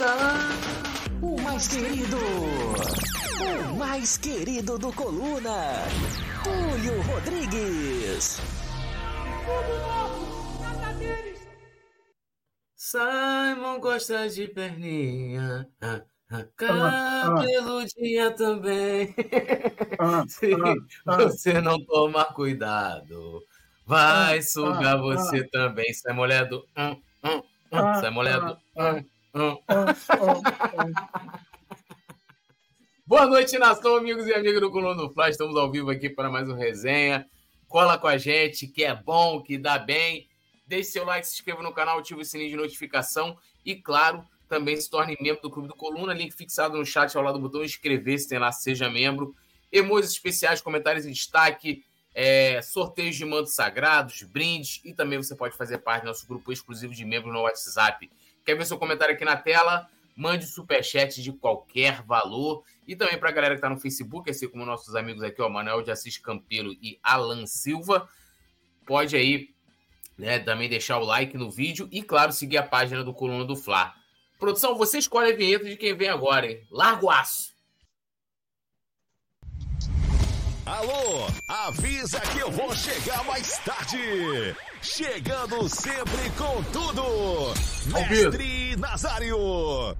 O mais querido. O mais querido do Coluna. Túlio Rodrigues. Simon gosta de perninha. Ah, ah, cabeludinha também. Se você não tomar cuidado, vai sugar você também. Sai molhado. Hum, hum, hum. Sai molhado. Hum, Boa noite, nação, amigos e amigas do Coluna do Fla. Estamos ao vivo aqui para mais um resenha. Cola com a gente, que é bom, que dá bem. Deixe seu like, se inscreva no canal, ative o sininho de notificação e, claro, também se torne membro do Clube do Coluna. Link fixado no chat ao lado do botão inscrever-se, tem lá, seja membro. Emojis especiais, comentários em destaque, é, sorteios de mantos sagrados, brindes e também você pode fazer parte do nosso grupo exclusivo de membros no WhatsApp. Quer ver seu comentário aqui na tela? Mande superchat de qualquer valor. E também para a galera que está no Facebook, assim como nossos amigos aqui, ó, Manuel de Assis Campelo e Alan Silva, pode aí né? Também deixar o like no vídeo e, claro, seguir a página do Coluna do Fla. Produção, você escolhe a vinheta de quem vem agora, hein? Largo aço! Alô, avisa que eu vou chegar mais tarde. Chegando sempre com tudo. Mestre Nazário.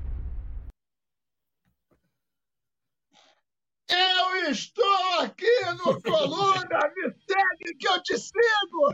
Eu estou aqui no Coluna, me segue que eu te sigo!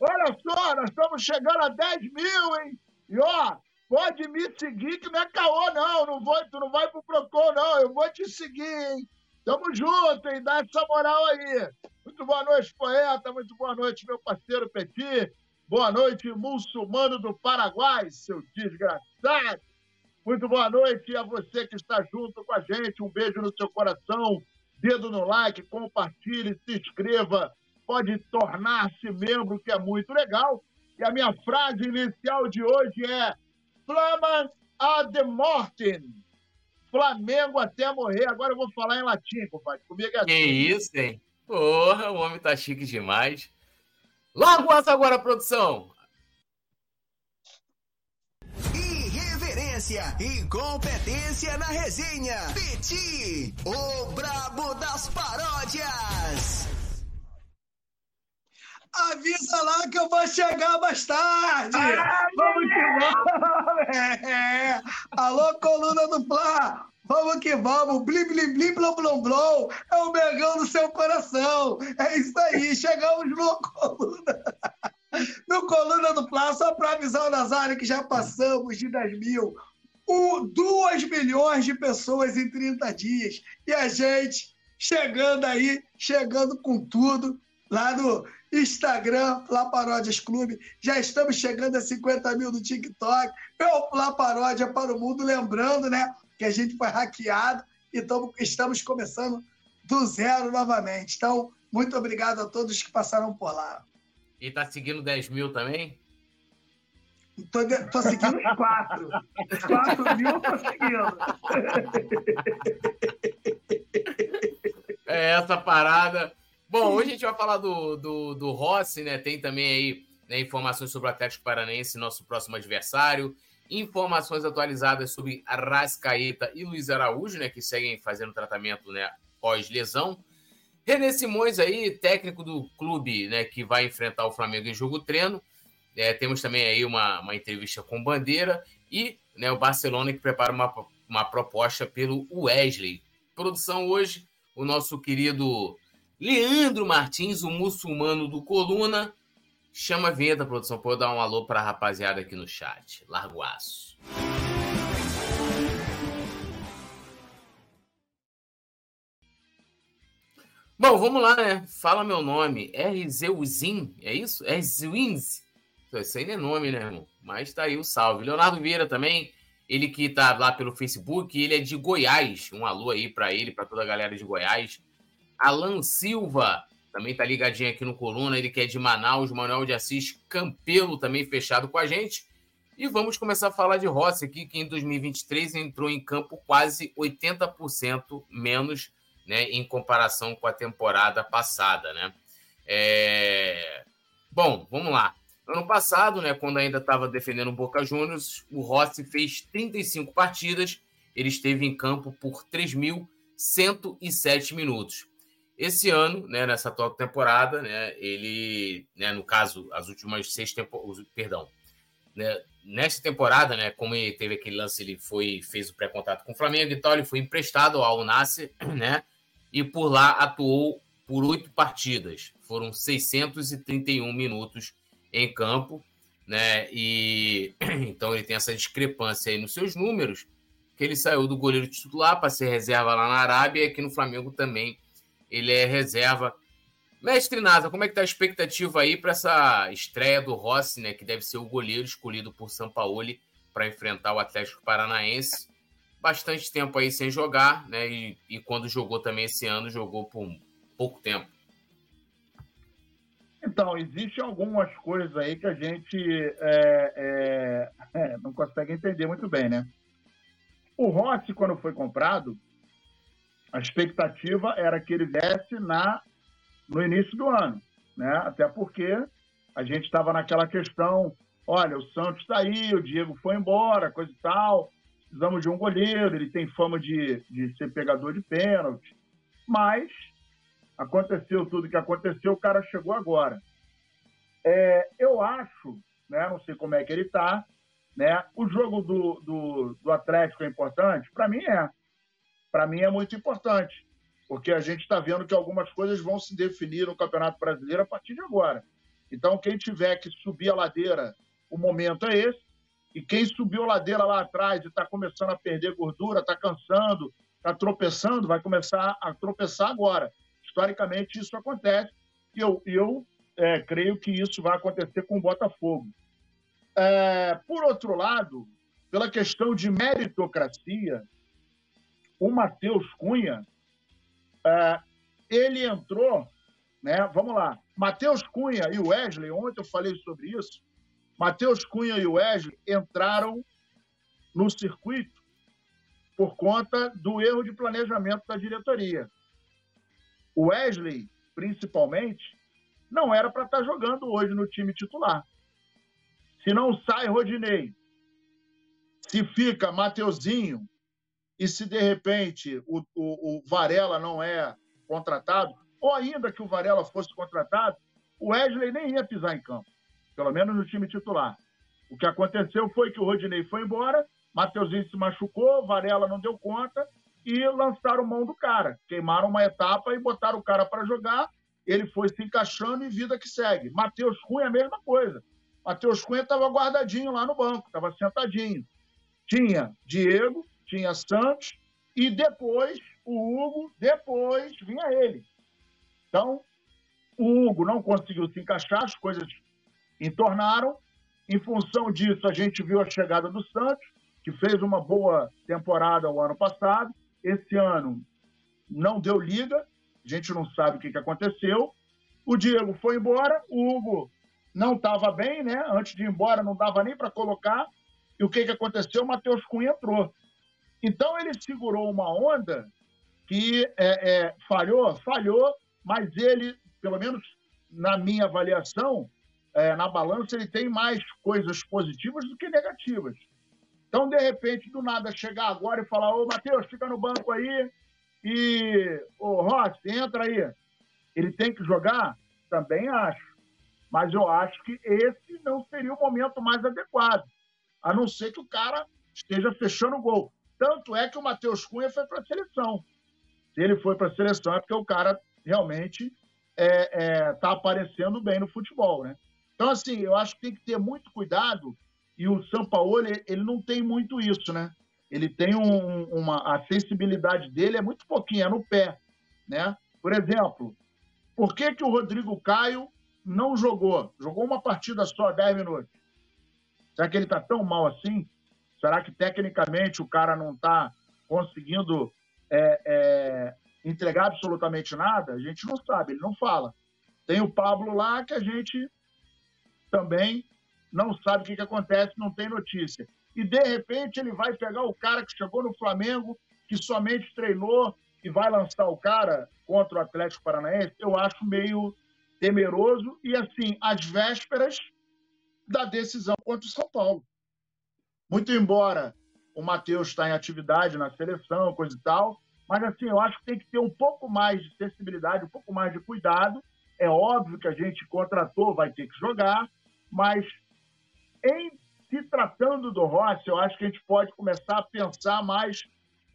Olha só, nós estamos chegando a 10 mil, hein? E ó, pode me seguir que não é caô, não. não vou, tu não vai pro Procon, não. Eu vou te seguir, hein? Tamo junto, hein? Dá essa moral aí. Muito boa noite, poeta. Muito boa noite, meu parceiro Petit. Boa noite, muçulmano do Paraguai, seu desgraçado. Muito boa noite a você que está junto com a gente. Um beijo no seu coração dedo no like, compartilhe, se inscreva, pode tornar-se membro, que é muito legal. E a minha frase inicial de hoje é Flaman ad mortem. Flamengo até morrer. Agora eu vou falar em latim, compadre. Comigo é assim. Que isso, hein? Porra, o homem tá chique demais. Largo essa agora, produção. experiência e competência na resenha. Peti, o brabo das paródias. Avisa lá que eu vou chegar mais tarde. Ah, vamos que vamos. É. Alô, coluna do Plá. Vamos que vamos. Blim, blim, blim, blom, blom, blom. É o megão do seu coração. É isso aí. Chegamos no coluna. No Coluna do Plá, só para avisar o Nazário que já passamos de 10 mil. 2 milhões de pessoas em 30 dias. E a gente chegando aí, chegando com tudo, lá no Instagram, Lá Paródias Clube. Já estamos chegando a 50 mil no TikTok. É o Paródia para o mundo. Lembrando, né, que a gente foi hackeado e estamos começando do zero novamente. Então, muito obrigado a todos que passaram por lá. E tá seguindo 10 mil também? Tô, tô seguindo quatro. Quatro mil eu tô seguindo. É essa parada. Bom, hoje a gente vai falar do, do, do Rossi, né? Tem também aí né, informações sobre o Atlético Paranaense, nosso próximo adversário. Informações atualizadas sobre Arrascaeta e Luiz Araújo, né? Que seguem fazendo tratamento né, pós-lesão. René Simões aí, técnico do clube, né? Que vai enfrentar o Flamengo em jogo treino. É, temos também aí uma, uma entrevista com Bandeira e né, o Barcelona que prepara uma, uma proposta pelo Wesley. Produção hoje, o nosso querido Leandro Martins, o muçulmano do Coluna. Chama a vinheta, produção, para dar um alô para a rapaziada aqui no chat. Largo aço. Bom, vamos lá, né? Fala meu nome. Erzeuzin, é isso? Erzwins? Isso aí não é nome, né, irmão? Mas tá aí o salve. Leonardo Vieira também, ele que tá lá pelo Facebook, ele é de Goiás. Um alô aí para ele, para toda a galera de Goiás. Alan Silva também tá ligadinho aqui no Coluna, ele que é de Manaus. Manuel de Assis Campelo também fechado com a gente. E vamos começar a falar de Rossi aqui, que em 2023 entrou em campo quase 80% menos né, em comparação com a temporada passada, né? É... Bom, vamos lá. Ano passado, né, quando ainda estava defendendo o Boca Juniors, o Rossi fez 35 partidas, ele esteve em campo por 3.107 minutos. Esse ano, né, nessa atual temporada, né, ele, né, no caso, as últimas seis temporadas, perdão, né, nesta temporada, né, como ele teve aquele lance, ele foi fez o pré-contato com o Flamengo e tal, ele foi emprestado ao Nasser, né, e por lá atuou por oito partidas. Foram 631 minutos em campo, né? E então ele tem essa discrepância aí nos seus números, que ele saiu do goleiro titular para ser reserva lá na Arábia e aqui no Flamengo também ele é reserva. Mestre Nasa, como é que tá a expectativa aí para essa estreia do Rossi, né, que deve ser o goleiro escolhido por Sampaoli para enfrentar o Atlético Paranaense? Bastante tempo aí sem jogar, né? E, e quando jogou também esse ano, jogou por pouco tempo. Então, existem algumas coisas aí que a gente é, é, é, não consegue entender muito bem, né? O Rossi, quando foi comprado, a expectativa era que ele viesse na, no início do ano, né? Até porque a gente estava naquela questão, olha, o Santos está aí, o Diego foi embora, coisa e tal, precisamos de um goleiro, ele tem fama de, de ser pegador de pênalti, mas aconteceu tudo que aconteceu, o cara chegou agora. É, eu acho, né, não sei como é que ele está, né, o jogo do, do, do Atlético é importante? Para mim é. Para mim é muito importante, porque a gente está vendo que algumas coisas vão se definir no Campeonato Brasileiro a partir de agora. Então, quem tiver que subir a ladeira, o momento é esse. E quem subiu a ladeira lá atrás e está começando a perder gordura, está cansando, está tropeçando, vai começar a tropeçar agora. Historicamente, isso acontece e eu, eu é, creio que isso vai acontecer com o Botafogo. É, por outro lado, pela questão de meritocracia, o Matheus Cunha, é, ele entrou, né? Vamos lá, Matheus Cunha e o Wesley, ontem eu falei sobre isso, Matheus Cunha e o Wesley entraram no circuito por conta do erro de planejamento da diretoria. O Wesley, principalmente, não era para estar tá jogando hoje no time titular. Se não sai Rodinei, se fica Mateuzinho, e se de repente o, o, o, Varela não é contratado, ou ainda que o Varela fosse contratado, o Wesley nem ia pisar em campo, pelo menos no time titular. O que aconteceu foi que o Rodinei foi embora, Mateuzinho se machucou, Varela não deu conta, e lançaram mão do cara. Queimaram uma etapa e botaram o cara para jogar. Ele foi se encaixando e vida que segue. Matheus Cunha, a mesma coisa. Matheus Cunha estava guardadinho lá no banco, estava sentadinho. Tinha Diego, tinha Santos e depois o Hugo, depois vinha ele. Então, o Hugo não conseguiu se encaixar, as coisas entornaram. Em função disso, a gente viu a chegada do Santos, que fez uma boa temporada o ano passado. Esse ano não deu liga, a gente não sabe o que, que aconteceu. O Diego foi embora, o Hugo não estava bem, né? Antes de ir embora, não dava nem para colocar. E o que, que aconteceu? O Matheus Cunha entrou. Então ele segurou uma onda que é, é, falhou, falhou, mas ele, pelo menos na minha avaliação, é, na balança, ele tem mais coisas positivas do que negativas. Então, de repente, do nada, chegar agora e falar: Ô, Matheus, fica no banco aí e, ô, Rossi, entra aí. Ele tem que jogar? Também acho. Mas eu acho que esse não seria o momento mais adequado, a não ser que o cara esteja fechando o gol. Tanto é que o Matheus Cunha foi para a seleção. Se ele foi para a seleção é porque o cara realmente está é, é, tá aparecendo bem no futebol, né? Então, assim, eu acho que tem que ter muito cuidado e o São Paulo, ele, ele não tem muito isso, né? Ele tem um, uma. A sensibilidade dele é muito pouquinho, é no pé, né? Por exemplo, por que, que o Rodrigo Caio não jogou? Jogou uma partida só, 10 minutos. Será que ele está tão mal assim? Será que tecnicamente o cara não está conseguindo é, é, entregar absolutamente nada? A gente não sabe, ele não fala. Tem o Pablo lá que a gente também não sabe o que, que acontece, não tem notícia. E, de repente, ele vai pegar o cara que chegou no Flamengo, que somente treinou, e vai lançar o cara contra o Atlético Paranaense, eu acho meio temeroso. E, assim, às vésperas da decisão contra o São Paulo. Muito embora o Matheus está em atividade na seleção, coisa e tal, mas assim, eu acho que tem que ter um pouco mais de sensibilidade, um pouco mais de cuidado. É óbvio que a gente contratou, vai ter que jogar, mas em se tratando do Rossi, eu acho que a gente pode começar a pensar mais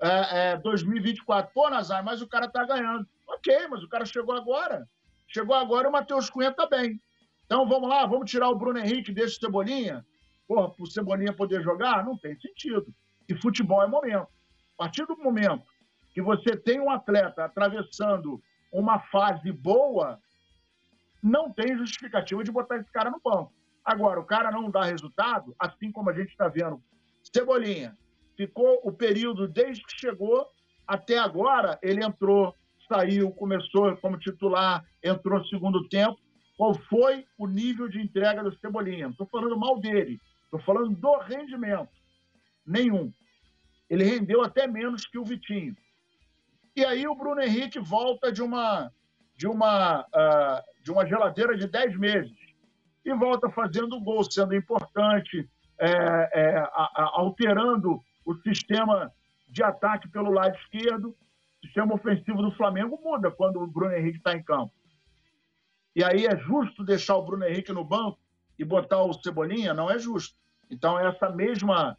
é, é, 2024. Pô, Nazar, mas o cara está ganhando. Ok, mas o cara chegou agora. Chegou agora e o Matheus Cunha está bem. Então vamos lá, vamos tirar o Bruno Henrique desse Cebolinha? Porra, para o Cebolinha poder jogar? Não tem sentido. E futebol é momento. A partir do momento que você tem um atleta atravessando uma fase boa, não tem justificativa de botar esse cara no banco. Agora, o cara não dá resultado, assim como a gente está vendo. Cebolinha, ficou o período desde que chegou até agora, ele entrou, saiu, começou como titular, entrou no segundo tempo. Qual foi o nível de entrega do Cebolinha? Não estou falando mal dele, estou falando do rendimento. Nenhum. Ele rendeu até menos que o Vitinho. E aí o Bruno Henrique volta de uma, de uma, uh, de uma geladeira de 10 meses e volta fazendo gol, sendo importante, é, é, a, a, alterando o sistema de ataque pelo lado esquerdo. O sistema ofensivo do Flamengo muda quando o Bruno Henrique está em campo. E aí é justo deixar o Bruno Henrique no banco e botar o Cebolinha? Não é justo. Então, essa mesma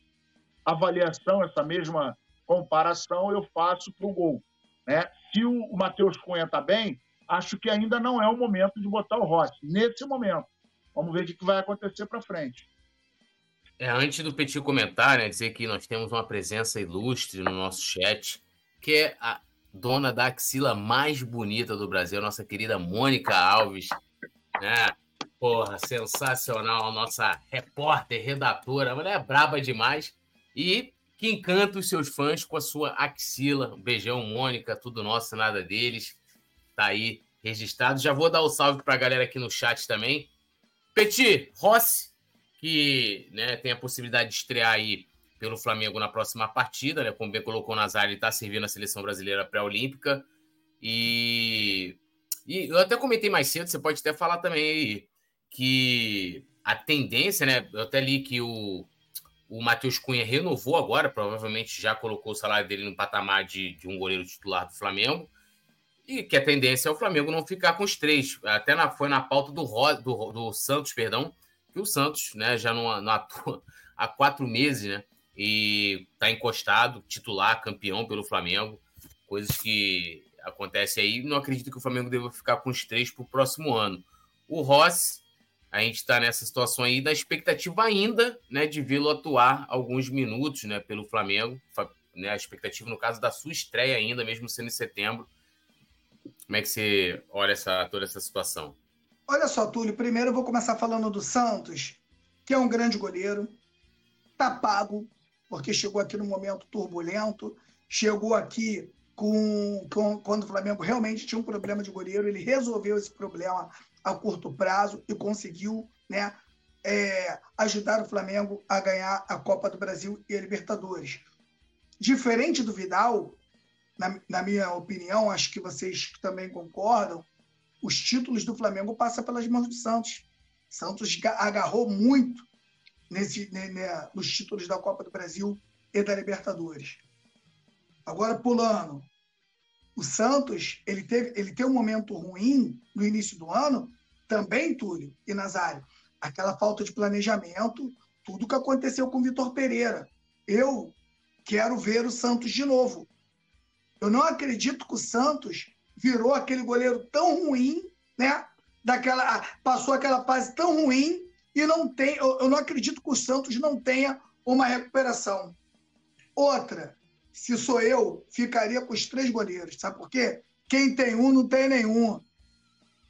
avaliação, essa mesma comparação eu faço para o gol. Né? Se o Matheus Cunha está bem, acho que ainda não é o momento de botar o Rossi. Nesse momento. Vamos ver o que vai acontecer para frente. É, antes do Petit comentar, né, dizer que nós temos uma presença ilustre no nosso chat, que é a dona da axila mais bonita do Brasil, nossa querida Mônica Alves. Né? Porra, sensacional, nossa repórter, redatora, mulher braba demais. E que encanta os seus fãs com a sua axila. Um beijão, Mônica, tudo nosso, nada deles. Tá aí registrado. Já vou dar o um salve para a galera aqui no chat também. Petit, Rossi, que né, tem a possibilidade de estrear aí pelo Flamengo na próxima partida, né? Como bem colocou o Nazar, ele está servindo a seleção brasileira pré-olímpica. E, e eu até comentei mais cedo, você pode até falar também aí, que a tendência, né? Eu até li que o, o Matheus Cunha renovou agora, provavelmente já colocou o salário dele no patamar de, de um goleiro titular do Flamengo. E que a tendência é o Flamengo não ficar com os três. Até na, foi na pauta do, do, do Santos, perdão, que o Santos né, já não, não atua há quatro meses, né? E está encostado, titular, campeão pelo Flamengo. Coisas que acontecem aí. Não acredito que o Flamengo deva ficar com os três para o próximo ano. O Rossi, a gente está nessa situação aí da expectativa ainda né, de vê-lo atuar alguns minutos né, pelo Flamengo. Né, a expectativa, no caso, da sua estreia ainda, mesmo sendo em setembro como é que você olha essa, toda essa situação? Olha só, Túlio, primeiro eu vou começar falando do Santos, que é um grande goleiro, tá pago, porque chegou aqui num momento turbulento, chegou aqui com, com, quando o Flamengo realmente tinha um problema de goleiro, ele resolveu esse problema a curto prazo e conseguiu né, é, ajudar o Flamengo a ganhar a Copa do Brasil e a Libertadores. Diferente do Vidal, na, na minha opinião, acho que vocês também concordam, os títulos do Flamengo passam pelas mãos do Santos. Santos agarrou muito nesse, né, né, nos títulos da Copa do Brasil e da Libertadores. Agora, pulando, o Santos ele teve, ele teve um momento ruim no início do ano, também, Túlio e Nazário. Aquela falta de planejamento, tudo que aconteceu com o Vitor Pereira. Eu quero ver o Santos de novo. Eu não acredito que o Santos virou aquele goleiro tão ruim, né? Daquela, passou aquela fase tão ruim e não tem. Eu, eu não acredito que o Santos não tenha uma recuperação. Outra, se sou eu, ficaria com os três goleiros. Sabe por quê? Quem tem um não tem nenhum.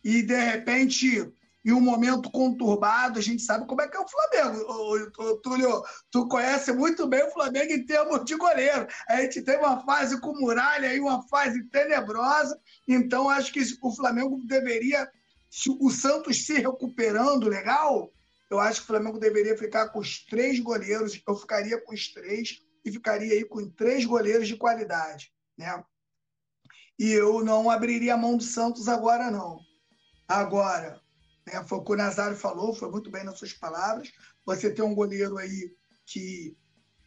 E de repente em um momento conturbado, a gente sabe como é que é o Flamengo. O, o, Túlio, tu conhece muito bem o Flamengo em termos de goleiro. A gente teve uma fase com muralha e uma fase tenebrosa, então acho que o Flamengo deveria, se o Santos se recuperando legal, eu acho que o Flamengo deveria ficar com os três goleiros, eu ficaria com os três e ficaria aí com três goleiros de qualidade, né? E eu não abriria a mão do Santos agora, não. Agora, Né? Foi o que o Nazário falou, foi muito bem nas suas palavras. Você tem um goleiro aí que,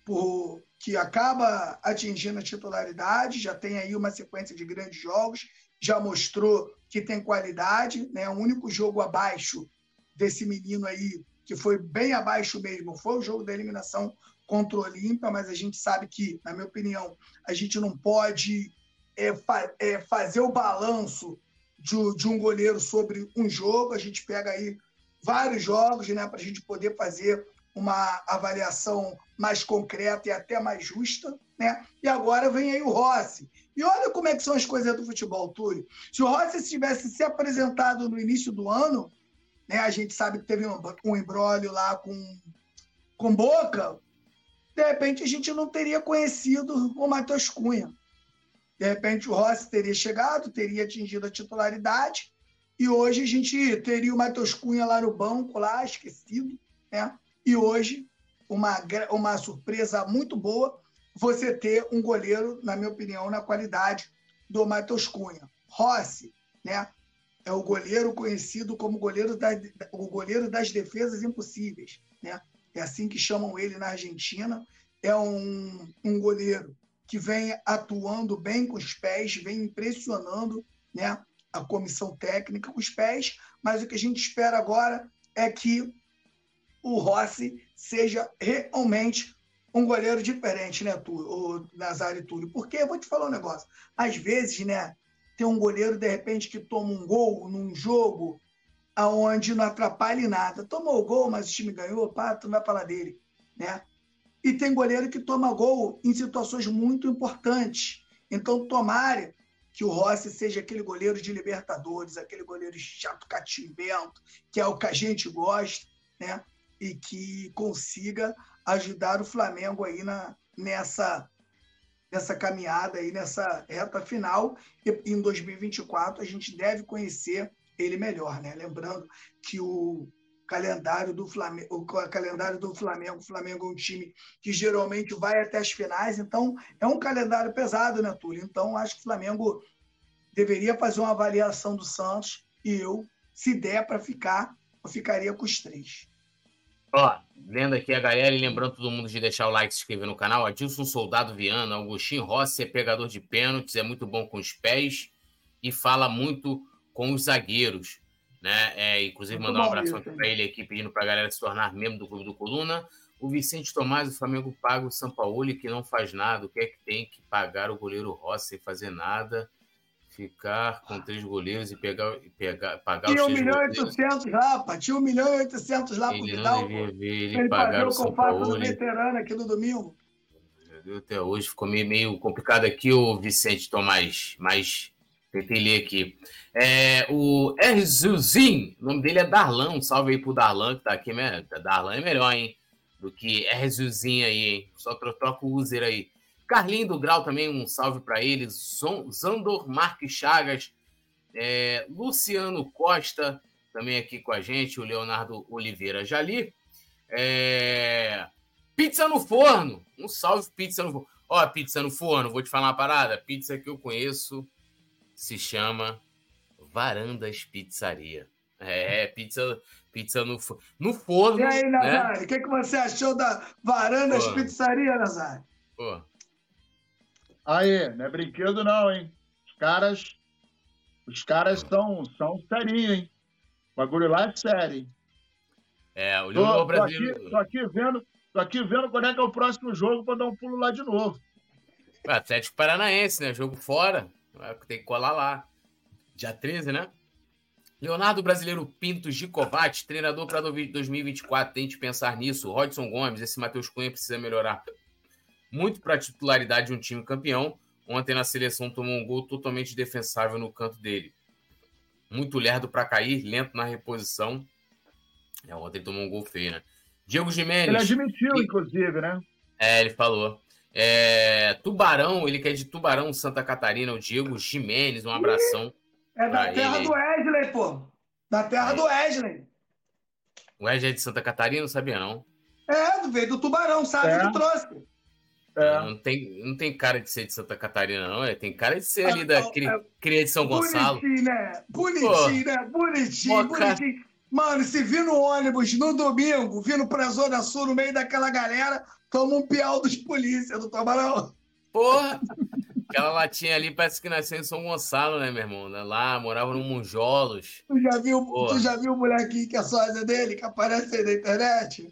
por, que acaba atingindo a titularidade, já tem aí uma sequência de grandes jogos, já mostrou que tem qualidade. Né? O único jogo abaixo desse menino aí, que foi bem abaixo mesmo, foi o jogo da eliminação contra o Olímpia, mas a gente sabe que, na minha opinião, a gente não pode é, fa é, fazer o balanço de, de, um goleiro sobre um jogo. A gente pega aí vários jogos né, para a gente poder fazer uma avaliação mais concreta e até mais justa. Né? E agora vem aí o Rossi. E olha como é que são as coisas do futebol, Túlio. Se o Rossi tivesse se apresentado no início do ano, né, a gente sabe que teve um, um embrólio lá com, com Boca, de repente a gente não teria conhecido o Matheus Cunha. De repente o Rossi teria chegado, teria atingido a titularidade, e hoje a gente teria o Matheus Cunha lá no banco, lá, esquecido, né? E hoje, uma, uma surpresa muito boa, você ter um goleiro, na minha opinião, na qualidade do Matheus Cunha. Rossi, né? É o goleiro conhecido como goleiro da, o goleiro das defesas impossíveis, né? É assim que chamam ele na Argentina. É um, um goleiro que vem atuando bem com os pés, vem impressionando né, a comissão técnica com os pés, mas o que a gente espera agora é que o Rossi seja realmente um goleiro diferente, né, Túlio, Nazário Túlio? Porque eu vou te falar um negócio. Às vezes, né, tem um goleiro, de repente, que toma um gol num jogo aonde não atrapalhe nada. Tomou o gol, mas o time ganhou, pá, tu não vai falar dele, né? E tem goleiro que toma gol em situações muito importantes. Então, tomara que o Rossi seja aquele goleiro de Libertadores, aquele goleiro chato catimbento, que é o que a gente gosta, né? E que consiga ajudar o Flamengo aí na, nessa, nessa caminhada aí, nessa reta final. E em 2024 a gente deve conhecer ele melhor, né? Lembrando que o calendário do Flamengo, o calendário do Flamengo, o Flamengo é um time que geralmente vai até as finais, então é um calendário pesado, né, Túlio? Então acho que o Flamengo deveria fazer uma avaliação do Santos e eu, se der para ficar, eu ficaria com os três. Ó, lendo aqui a galera e lembrando todo mundo de deixar o like e se inscrever no canal. Adilson Soldado Viana, Augustinho Rossi é pegador de pênaltis, é muito bom com os pés e fala muito com os zagueiros. Né? É, inclusive, Muito mandar um abraço para ele aqui, pedindo para a galera se tornar membro do Clube do Coluna. O Vicente Tomás, o Flamengo paga o São Paulo que não faz nada. O que é que tem que pagar o goleiro Rossi sem fazer nada? Ficar com três goleiros e pegar, e pegar pagar Tinha os 1 milhão e 800 lá, pá. Tinha 1 milhão e 800 lá pro Vidal. Ele ele, ele pagar o São Paulo. do veterano aqui no domingo. Até hoje ficou meio, meio complicado aqui o Vicente Tomás, mas Tentei ler aqui. É, o Erzuzin, o nome dele é Darlan. Um salve aí pro Darlan, que tá aqui. Né? Darlan é melhor, hein? Do que Erzuzin aí, hein? Só troca o user aí. Carlinho do Grau também, um salve para ele. Zandor Marques Chagas. É, Luciano Costa, também aqui com a gente. O Leonardo Oliveira Jali. É, pizza no forno. Um salve, pizza no forno. Ó, pizza no forno, vou te falar uma parada. Pizza que eu conheço se chama Varandas Pizzaria. É, pizza, pizza no, no forno. E aí, Nazário, né? o que, que você achou da Varandas Pô. Pizzaria, Nazário? Pô. Aí, não é brinquedo não, hein? Os caras, os caras são, são serinhos, hein? O bagulho lá é sério. É, o jogo tô, brasileiro. Tô aqui, tô aqui, vendo, tô aqui vendo quando é que é o próximo jogo para dar um pulo lá de novo. Atlético Paranaense, né? Jogo fora. Tem que colar lá. Dia 13, né? Leonardo Brasileiro Pinto Gicovati, treinador para 2024. Tente pensar nisso. Rodson Gomes, esse Matheus Cunha precisa melhorar muito para a titularidade de um time campeão. Ontem na seleção tomou um gol totalmente defensável no canto dele. Muito lerdo para cair, lento na reposição. É, ontem tomou um gol feio, né? Diego Jimenez. Ele admitiu, inclusive, né? É, ele falou. É, Tubarão, ele quer é de Tubarão, Santa Catarina, o Diego Jimenez, um abração. É da terra ele. do Wesley, pô. Da terra é. do Wesley. O Wesley é de Santa Catarina, não sabia, não. É, veio do Tubarão, sabe é. que trouxe. É. Não, tem, não tem cara de ser de Santa Catarina, não. É, tem cara de ser ali da ah, cria, cria de São Gonçalo. Bonitinho, né? Bonitinho, Pô, né? Bonitinho, bonitinho. Mano, se vir no ônibus no domingo, vindo pra Zona Sul, no meio daquela galera, toma um piau dos polícia, não toma não? Porra! Aquela latinha ali parece que nasceu em São Gonçalo, né, meu irmão? Lá, morava no Monjolos. Tu já viu, tu já viu o molequinho que é sósia dele, que aparece aí na internet?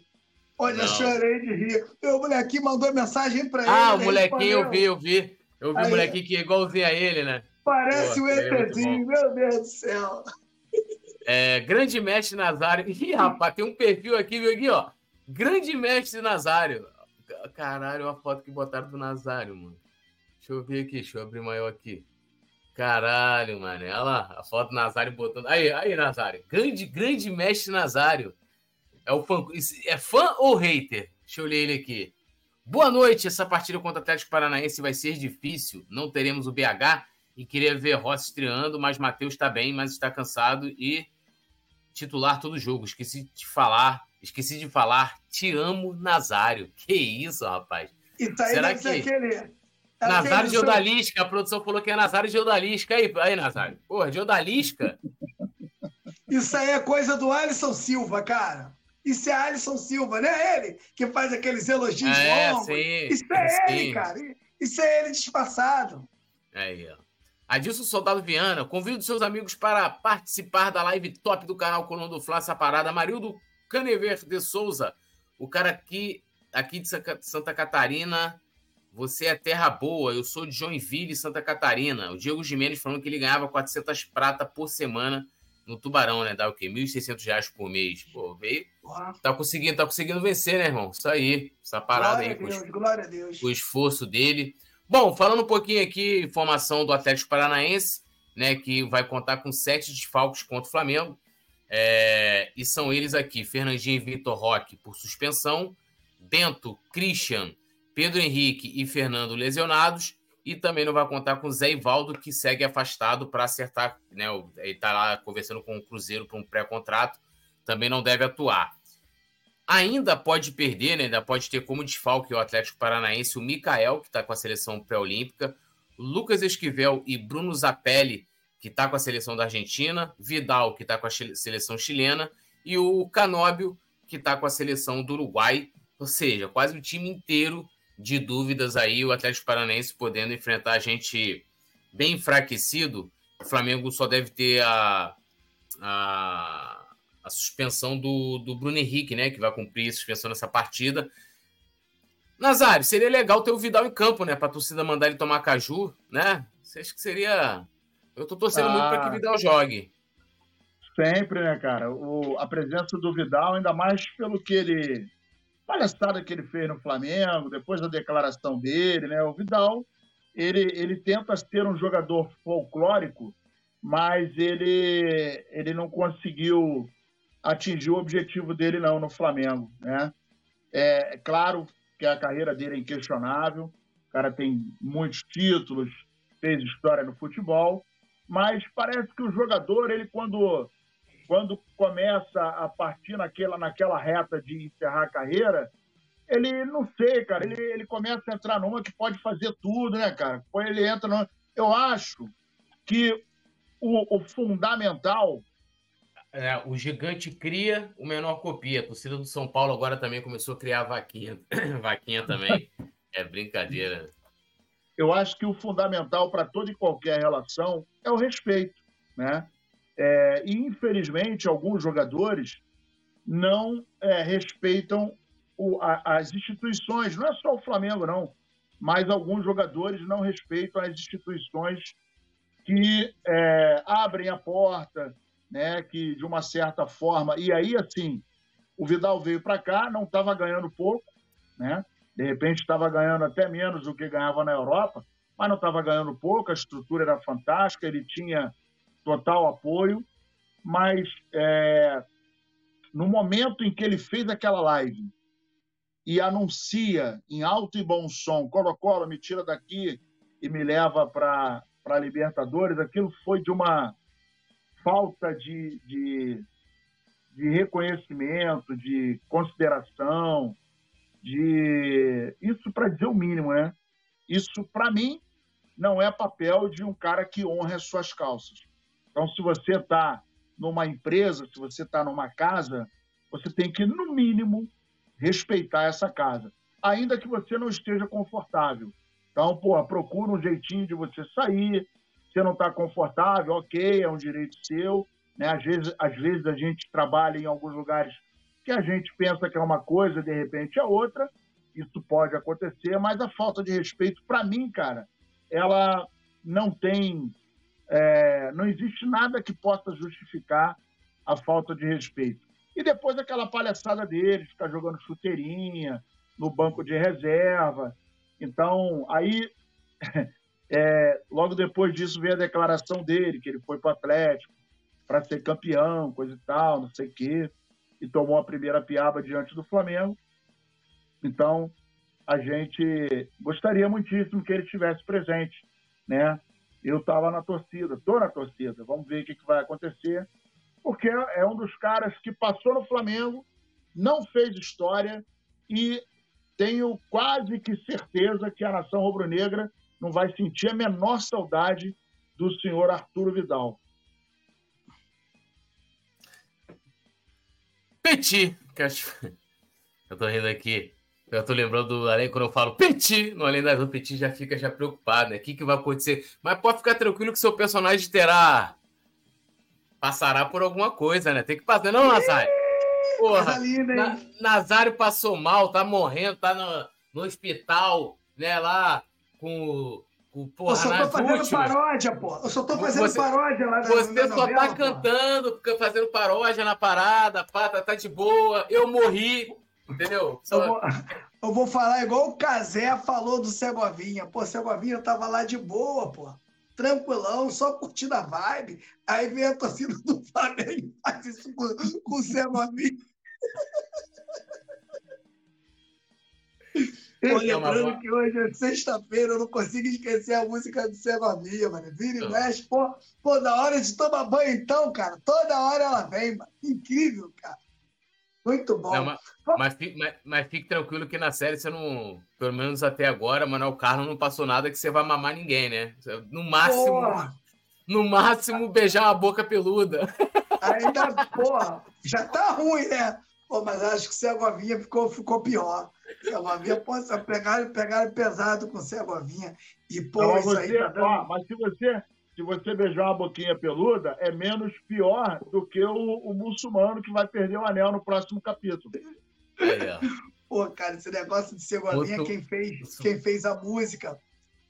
Olha, chorei de rir. O molequinho mandou mensagem pra ele. Ah, o molequinho, eu vi, eu vi. Eu vi aí, o molequinho que é igualzinho a ele, né? Parece Pô, o ETzinho, é meu Deus do céu. É, grande mestre Nazário. Ih, rapaz, tem um perfil aqui, viu aqui, ó. Grande mestre Nazário. Caralho, a foto que botaram do Nazário, mano. Deixa eu ver aqui, deixa eu abrir maior aqui. Caralho, mano. Olha lá, a foto do Nazário botando. Aí, aí, Nazário. Grande, grande mestre Nazário. É o fã. É fã ou hater? Deixa eu ler ele aqui. Boa noite. Essa partida contra o Atlético Paranaense vai ser difícil. Não teremos o BH e queria ver Rossi estreando, mas Matheus está bem, mas está cansado e titular todo jogo. Esqueci de falar, esqueci de falar. Te amo, Nazário. Que isso, rapaz? Isso aí Será que aquele, é Nazário de Odalisca, a produção falou que é Nazário de Odalisca. Aí, aí Nazário. Porra, de Odalisca? Isso aí é coisa do Alisson Silva, cara. Isso é Alisson Silva, não é ele que faz aqueles elogios é, longos? Sim, Isso é sim. ele, cara. Isso é ele disfarçado. Aí, ó. Adilson Soldado Viana, convido seus amigos para participar da live top do canal Coluna do Fla Parada. Marildo Canever de Souza, o cara aqui, aqui de Santa Catarina. Você é terra boa, eu sou de Joinville, Santa Catarina. O Diego Jimenez falando que ele ganhava 400 prata por semana no Tubarão, né? Dá o quê? 1.600 reais por mês. Pô, veio. Tá conseguindo, tá conseguindo vencer, né, irmão? Isso aí. Essa parada glória aí. Deus, com, glória a Deus. O esforço dele. Bom, falando um pouquinho aqui, informação do Atlético Paranaense, né, que vai contar com sete desfalques contra o Flamengo. É, e são eles aqui: Fernandinho e Vitor Roque por suspensão, Bento, Christian, Pedro Henrique e Fernando lesionados. E também não vai contar com Zé Ivaldo, que segue afastado para acertar. Né, ele está lá conversando com o Cruzeiro para um pré-contrato, também não deve atuar. Ainda pode perder, né? ainda pode ter como desfalque o Atlético Paranaense o Mikael, que está com a seleção pré-olímpica, Lucas Esquivel e Bruno Zapelli, que está com a seleção da Argentina, Vidal, que está com a seleção chilena, e o Canóbio, que está com a seleção do Uruguai. Ou seja, quase o time inteiro de dúvidas aí, o Atlético Paranaense podendo enfrentar a gente bem enfraquecido. O Flamengo só deve ter a, a a suspensão do, do Bruno Henrique, né? Que vai cumprir a suspensão nessa partida. Nazário, seria legal ter o Vidal em campo, né? Pra torcida mandar ele tomar caju, né? Você acha que seria. Eu tô torcendo ah, muito para que o Vidal jogue. Sempre, né, cara? O, a presença do Vidal, ainda mais pelo que ele. palhaçada que ele fez no Flamengo, depois da declaração dele, né? O Vidal, ele, ele tenta ser um jogador folclórico, mas ele, ele não conseguiu atingiu o objetivo dele não no Flamengo, né? É claro que a carreira dele é inquestionável, o cara tem muitos títulos, fez história no futebol, mas parece que o jogador, ele quando quando começa a partir naquela naquela reta de encerrar a carreira, ele não sei, cara, ele, ele começa a entrar numa que pode fazer tudo, né, cara? Ele entra no... eu acho que o, o fundamental é, o gigante cria, o menor copia. A torcida do São Paulo agora também começou a criar vaquinha. vaquinha também. É brincadeira. Eu acho que o fundamental para toda e qualquer relação é o respeito. Né? É, e, infelizmente, alguns jogadores não é, respeitam o, a, as instituições. Não é só o Flamengo, não. Mas alguns jogadores não respeitam as instituições que é, abrem a porta, né, que de uma certa forma. E aí, assim, o Vidal veio para cá, não estava ganhando pouco, né? De repente estava ganhando até menos do que ganhava na Europa, mas não estava ganhando pouco, a estrutura era fantástica, ele tinha total apoio, mas é, no momento em que ele fez aquela live e anuncia em alto e bom som, Colo-Colo, me tira daqui e me leva para a Libertadores, aquilo foi de uma falta de, de, de reconhecimento, de consideração, de isso para dizer o mínimo, né? Isso para mim não é papel de um cara que honra as suas calças. Então, se você está numa empresa, se você está numa casa, você tem que, no mínimo, respeitar essa casa, ainda que você não esteja confortável. Então, pô, procura um jeitinho de você sair. Se não está confortável, ok, é um direito seu. Né? Às, vezes, às vezes a gente trabalha em alguns lugares que a gente pensa que é uma coisa, de repente é outra. Isso pode acontecer, mas a falta de respeito, para mim, cara, ela não tem. É, não existe nada que possa justificar a falta de respeito. E depois aquela palhaçada dele, ficar jogando chuteirinha no banco de reserva. Então, aí, é, logo depois disso, veio a declaração dele, que ele foi para o Atlético para ser campeão, coisa e tal, não sei o quê, e tomou a primeira piaba diante do Flamengo. Então, a gente gostaria muitíssimo que ele estivesse presente, né? Eu estava na torcida, estou na torcida, vamos ver o que, que vai acontecer, porque é um dos caras que passou no Flamengo, não fez história e tenho quase que certeza que a nação rubro-negra não vai sentir a menor saudade do senhor Arturo Vidal. Petit, eu tô rindo aqui. Eu tô lembrando do Além, quando eu falo Petit, no Além da o Petit já fica já preocupado, né? O que, que vai acontecer? Mas pode ficar tranquilo que seu personagem terá. Passará por alguma coisa, né? Tem que passar, não, Nazário? Porra, Na, Nazário passou mal, tá morrendo, tá no, no hospital, né? Lá com Porra, eu só tô fazendo últimas. paródia, pô. Eu só tô fazendo você, paródia lá Você na só novela, tá pô. cantando, fazendo paródia na parada, pá, tá, tá de boa. Eu morri, Entendeu? Só... Eu, vou, eu, vou, falar igual o Casé falou do Segovinha. Pô, Segovinha tava lá de boa, pô. Tranquilão, só curtindo a vibe. Aí vem a torcida do Flamengo e faz isso com, com o Segovinha. Pô, lembrando que hoje é sexta-feira, eu não consigo esquecer a música do Segovinha, mano. Vira e mexe, pô, pô, na hora de tomar banho, então, cara, toda hora ela vem, mano. Incrível, cara. Muito bom. Não, mas, mas, mas, mas, fique tranquilo que na série você não, pelo menos até agora, Manuel Carlos não passou nada que você vai mamar ninguém, né? No máximo, porra. no máximo beijar uma boca peluda. Ainda, porra, já tá ruim, né? Pô, mas acho que o Segovinha ficou, ficou pior. Segovinha, pô, pegaram, pegaram pesado com o Segovinha. E, pô, não, isso você, aí tá dando... ó, Mas se você se você beijar uma boquinha peluda, é menos pior do que o, o muçulmano que vai perder o anel no próximo capítulo. É. Pô, cara, esse negócio de Segovinha, Outro... quem, fez, quem fez a música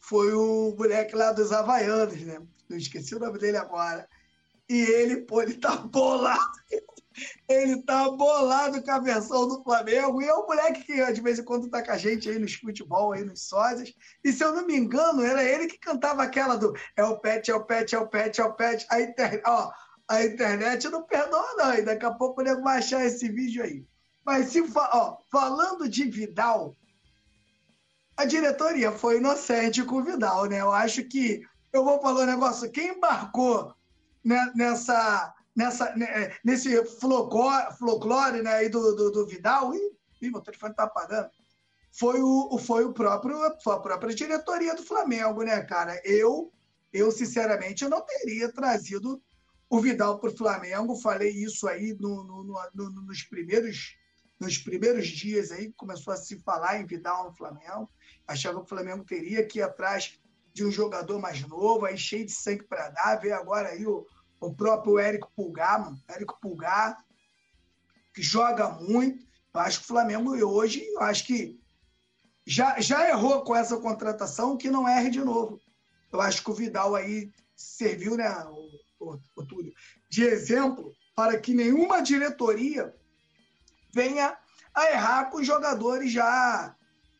foi o moleque lá dos Havaianos, né? Não esqueci o nome dele agora. E ele, pô, ele tá bolado. Ele tá bolado com a versão do Flamengo. E é o moleque que de vez em quando tá com a gente aí nos futebol, aí nos sósias. E se eu não me engano, era ele que cantava aquela do é o pet, é o pet, é o pet, é o pet. A internet, ó, a internet não perdoa, não. E daqui a pouco o vai achar esse vídeo aí. Mas se ó, falando de Vidal, a diretoria foi inocente com o Vidal, né? Eu acho que eu vou falar um negócio. Quem embarcou nessa, nessa, né, nesse folclore, né, aí do, do, do Vidal, ih, meu telefone tá apagando, foi, o, foi, o próprio, foi a própria diretoria do Flamengo, né, cara? Eu, eu sinceramente, eu não teria trazido o Vidal para o Flamengo. Falei isso aí no, no, no, nos primeiros nos primeiros dias aí começou a se falar em Vidal no Flamengo. Achava que o Flamengo teria que ir atrás de um jogador mais novo, aí cheio de sangue para dar. Vê agora aí o, o próprio Érico Pulgar, mano. Érico Pulgar, que joga muito. Eu acho que o Flamengo hoje, eu acho que já, já errou com essa contratação, que não erre de novo. Eu acho que o Vidal aí serviu, né, o, o, o Túlio, de exemplo para que nenhuma diretoria venha a errar com jogadores já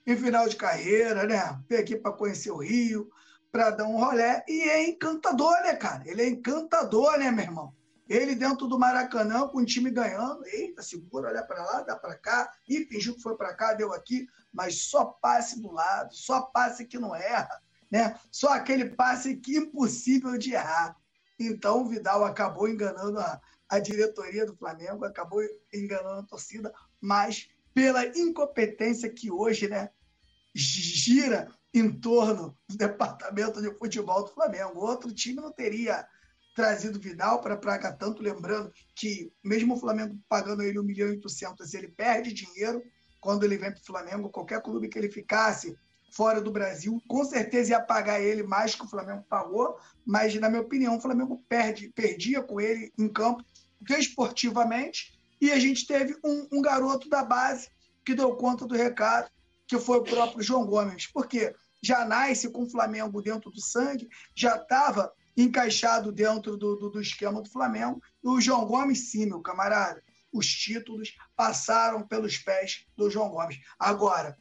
em final de carreira, né? Vem aqui para conhecer o Rio, para dar um rolé. E é encantador, né, cara? Ele é encantador, né, meu irmão? Ele dentro do Maracanã, com o time ganhando, eita, segura, olha para lá, dá para cá, e fingiu que foi para cá, deu aqui, mas só passe do lado, só passe que não erra, né? Só aquele passe que é impossível de errar. Então o Vidal acabou enganando a, a diretoria do Flamengo, acabou enganando a torcida, mas pela incompetência que hoje, né, gira em torno do departamento de futebol do Flamengo. Outro time não teria trazido Vidal para Praga tanto, lembrando que mesmo o Flamengo pagando ele 1 milhão e 800, ele perde dinheiro quando ele vem para o Flamengo, qualquer clube que ele ficasse fora do Brasil, com certeza ia pagar ele mais que o Flamengo pagou, mas na minha opinião o Flamengo perde, perdia com ele em campo desportivamente, e a gente teve um, um garoto da base que deu conta do recado, que foi o próprio João Gomes, porque já nasce com o Flamengo dentro do sangue, já estava encaixado dentro do, do, do, esquema do Flamengo. E o João Gomes, sim, meu camarada. Os títulos passaram pelos pés do João Gomes. Agora,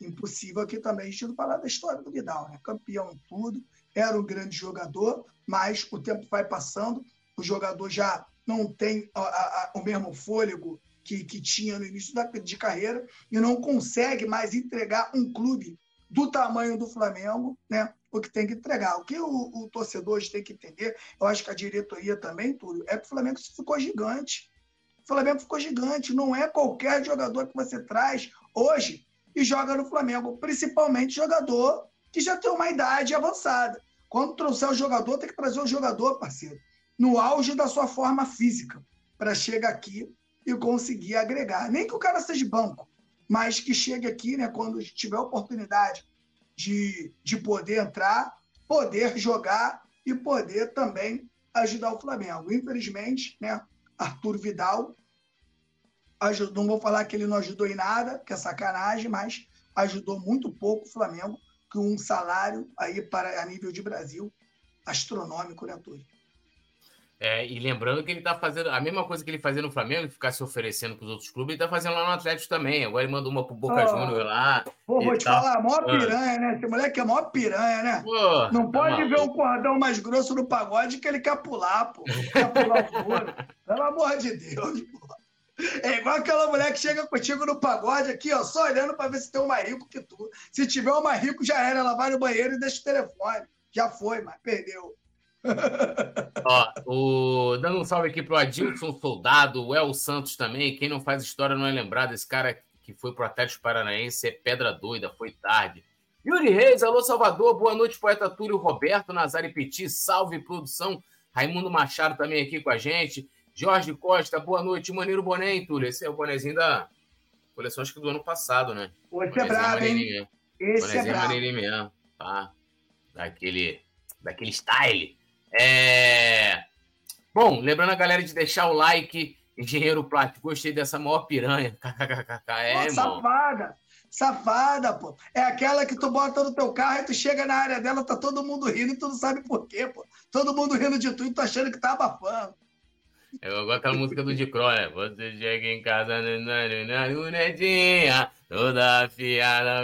impossível aqui também a gente não falar da história do Vidal, né? Campeão em tudo, era um grande jogador, mas o tempo vai passando, o jogador já não tem a, a, o mesmo fôlego que, que tinha no início da, de carreira e não consegue mais entregar um clube do tamanho do Flamengo, né? O que tem que entregar. O que o, o torcedor hoje tem que entender, eu acho que a diretoria também, tudo, é que o Flamengo ficou gigante. O Flamengo ficou gigante. Não é qualquer jogador que você traz hoje e joga no Flamengo, principalmente jogador que já tem uma idade avançada. Quando trouxer o jogador, tem que trazer o jogador, parceiro, no auge da sua forma física, para chegar aqui e conseguir agregar. Nem que o cara seja banco, mas que chegue aqui, né, quando tiver oportunidade de, de poder entrar, poder jogar e poder também ajudar o Flamengo. Infelizmente, né, Arthur Vidal ajudou, não vou falar que ele não ajudou em nada, que é sacanagem, mas ajudou muito pouco o Flamengo, com um salário aí para a nível de Brasil astronômico, né, Túlio? É, e lembrando que ele está fazendo a mesma coisa que ele fazia no Flamengo, ficar se oferecendo para os outros clubes, ele está fazendo lá no Atlético também. Agora ele mandou uma pro Boca oh, Júnior lá. Pô, vou te tá... falar, a maior piranha, né? Esse moleque é a maior piranha, né? Pô, Não tá pode ver um cordão mais grosso no pagode que ele quer pular, pô. Quer pular o Pelo amor de Deus, pô. É igual aquela mulher que chega contigo no pagode aqui, ó, só olhando para ver se tem um mais rico que tu. Se tiver um mais rico, já era. Ela vai no banheiro e deixa o telefone. Já foi, mas perdeu. Ó, o... Dando um salve aqui pro Adilson Soldado, o El Santos também. Quem não faz história não é lembrado. Esse cara que foi pro Atlético Paranaense é pedra doida, foi tarde. Yuri Reis, alô Salvador, boa noite, poeta Túlio Roberto, Nazari Petit, salve produção. Raimundo Machado também aqui com a gente. Jorge Costa, boa noite. Maneiro Boné, hein, Túlio? Esse é o bonezinho da coleção, acho que do ano passado, né? Esse é brabo, hein? Esse é brabo. maneirinho mesmo, tá? Daquele, daquele style. É... Bom, lembrando a galera de deixar o like, Engenheiro Plástico, gostei dessa maior piranha. é, pô, safada, safada, pô. É aquela que tu bota no teu carro e tu chega na área dela, tá todo mundo rindo e tu não sabe por quê, pô. Todo mundo rindo de tu e tu achando que tá abafando. É igual aquela música do Dicro, né? Você chega em casa, lunetinha, toda afiada,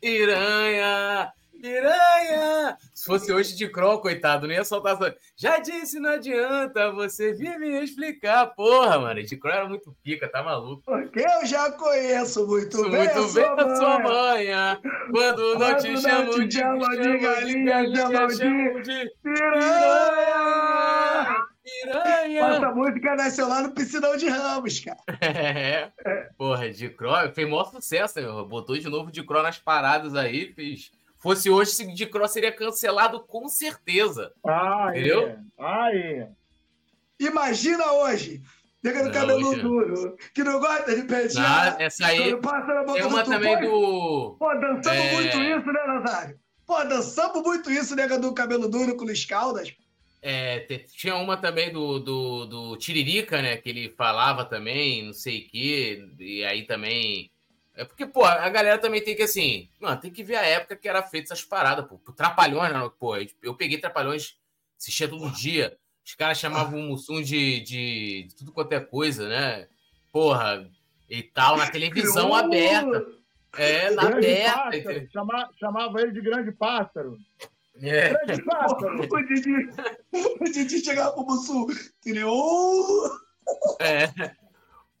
Piranha, piranha. Se fosse hoje de Cro, coitado, não ia soltar essa. Já disse, não adianta, você vir me explicar. Porra, mano, de Cro era muito pica, tá maluco. Porque eu já conheço muito bem. Muito a bem a sua manha. Quando não te chamo de, de galinha, chamo de piranha. Piranha! Essa música nasceu lá no Piscinão de Ramos, cara. É. Porra, de Cro fez maior sucesso, meu. Botou de novo de Cro nas paradas aí, fez. Fosse hoje, de Cro seria cancelado com certeza. Ah, entendeu? Ah, é. Imagina hoje. Nega do cabelo hoje... duro, que não gosta de pentear. Ah, essa aí. Tem uma do também do. Pô, dançamos é... muito isso, né, Nazário? Pô, dançamos muito isso, nega do cabelo duro com Luiz Caldas. É, tinha uma também do, do, do, Tiririca, né? Que ele falava também, não sei o quê, e aí também. É porque, pô, a galera também tem que, assim, mano, tem que ver a época que era feita essas paradas, pô. Trapalhões, né? Pô, eu peguei Trapalhões, assistia todo dia. Os caras chamavam o Mussum de, de, de, tudo quanto é coisa, né? Porra, e tal, na televisão aberta. É, na aberta. Chamava, chamava ele de grande pássaro. É. o, Didi, o Didi chegava pro Mussu, criou. É.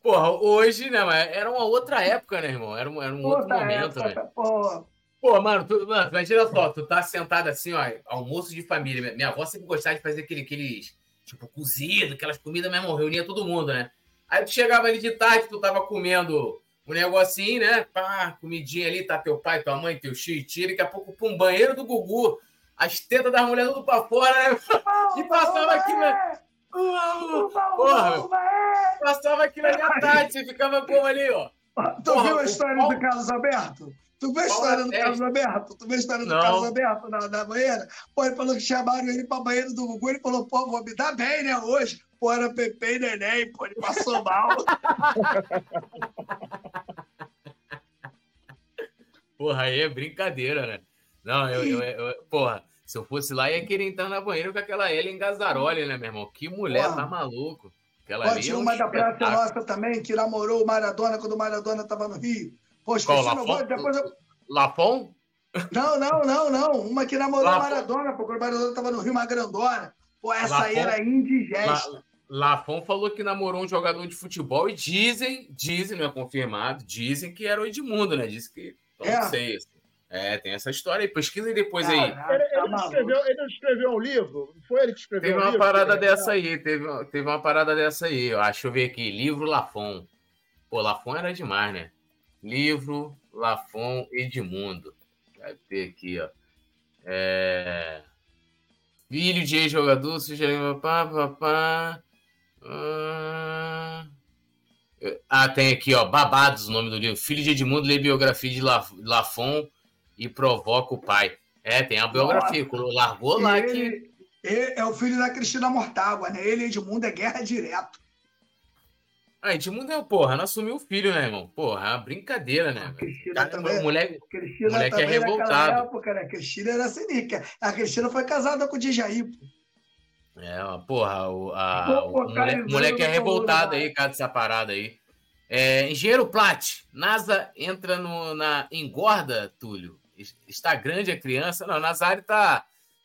Porra, hoje, né, mas era uma outra época, né, irmão? Era um, era um outro momento, época, né? Porra. Pô, mano, tu, mano, imagina só, tu tá sentado assim, ó, almoço de família. Minha avó sempre gostava de fazer aquele, aqueles, tipo, cozido, aquelas comidas mesmo, reunia todo mundo, né? Aí tu chegava ali de tarde, tu tava comendo um negocinho, né? Pá, comidinha ali, tá teu pai, tua mãe, teu tio, tira, daqui a pouco, pum, banheiro do Gugu, as tetas das mulheres tudo pra fora, né? E passava aqui, né? Porra, passava aqui na minha tarde, você ficava como ali, ó. Tu Porra, viu a história do Carlos Alberto? Tu viu a história do Carlos Alberto? Tu viu a história do Não. Carlos Alberto na, na banheira? Pô, ele falou que chamaram ele pra banheira do Gugu, ele falou, pô, vou me dar bem, né, hoje. Pô, era Pepe e Neném, pô, ele passou mal. Porra, aí é brincadeira, né? Não, eu, eu, eu, porra, se eu fosse lá, ia querer entrar na banheira com aquela Ellen Gazzaroli, né, meu irmão? Que mulher, porra. tá maluco. Aquela Pode é um uma da Praça Nossa também, que namorou o Maradona quando o Maradona tava no Rio. Pô, esqueci Qual, Lafon? depois eu... Lafon? Não, não, não, não. Uma que namorou o Maradona, porque o Maradona tava no Rio, uma grandona. Pô, essa Lafon... aí era indigesta. La... Lafon falou que namorou um jogador de futebol e dizem, dizem, não é confirmado, dizem que era o Edmundo, né? Diz que. Não é. sei. Assim. É, tem essa história aí. Pesquisa aí depois aí. Ele, ele, tá escreveu, ele escreveu um livro? Foi ele que escreveu teve um uma livro? Parada dessa aí, teve, teve uma parada dessa aí. Eu acho, eu ver aqui. Livro Lafon. Pô, Lafon era demais, né? Livro Lafon Edmundo. Vai ter aqui, ó. É... Filho de ex-jogador, sujeito. Pá, pá, pá. Ah, tem aqui, ó. Babados o nome do livro. Filho de Edmundo lê biografia de Lafon e provoca o pai. É, tem a biografia, Nossa. largou lá ele, que. Ele é o filho da Cristina Mortágua, né? Ele e Edmundo é guerra direto. Ah, Edmundo é, porra, não assumiu o filho, né, irmão? Porra, é uma brincadeira, né? Cristina Cara, também. Moleque, Cristina moleque é também é revoltado. Época, né? Cristina era sinica. A Cristina foi casada com o Djaí, pô. É, porra, o, a, o, o moleque, moleque é revoltado aí, cara, dessa parada aí. É, Engenheiro Plat, NASA entra no, na engorda, Túlio está grande a criança. Não, Nazário está.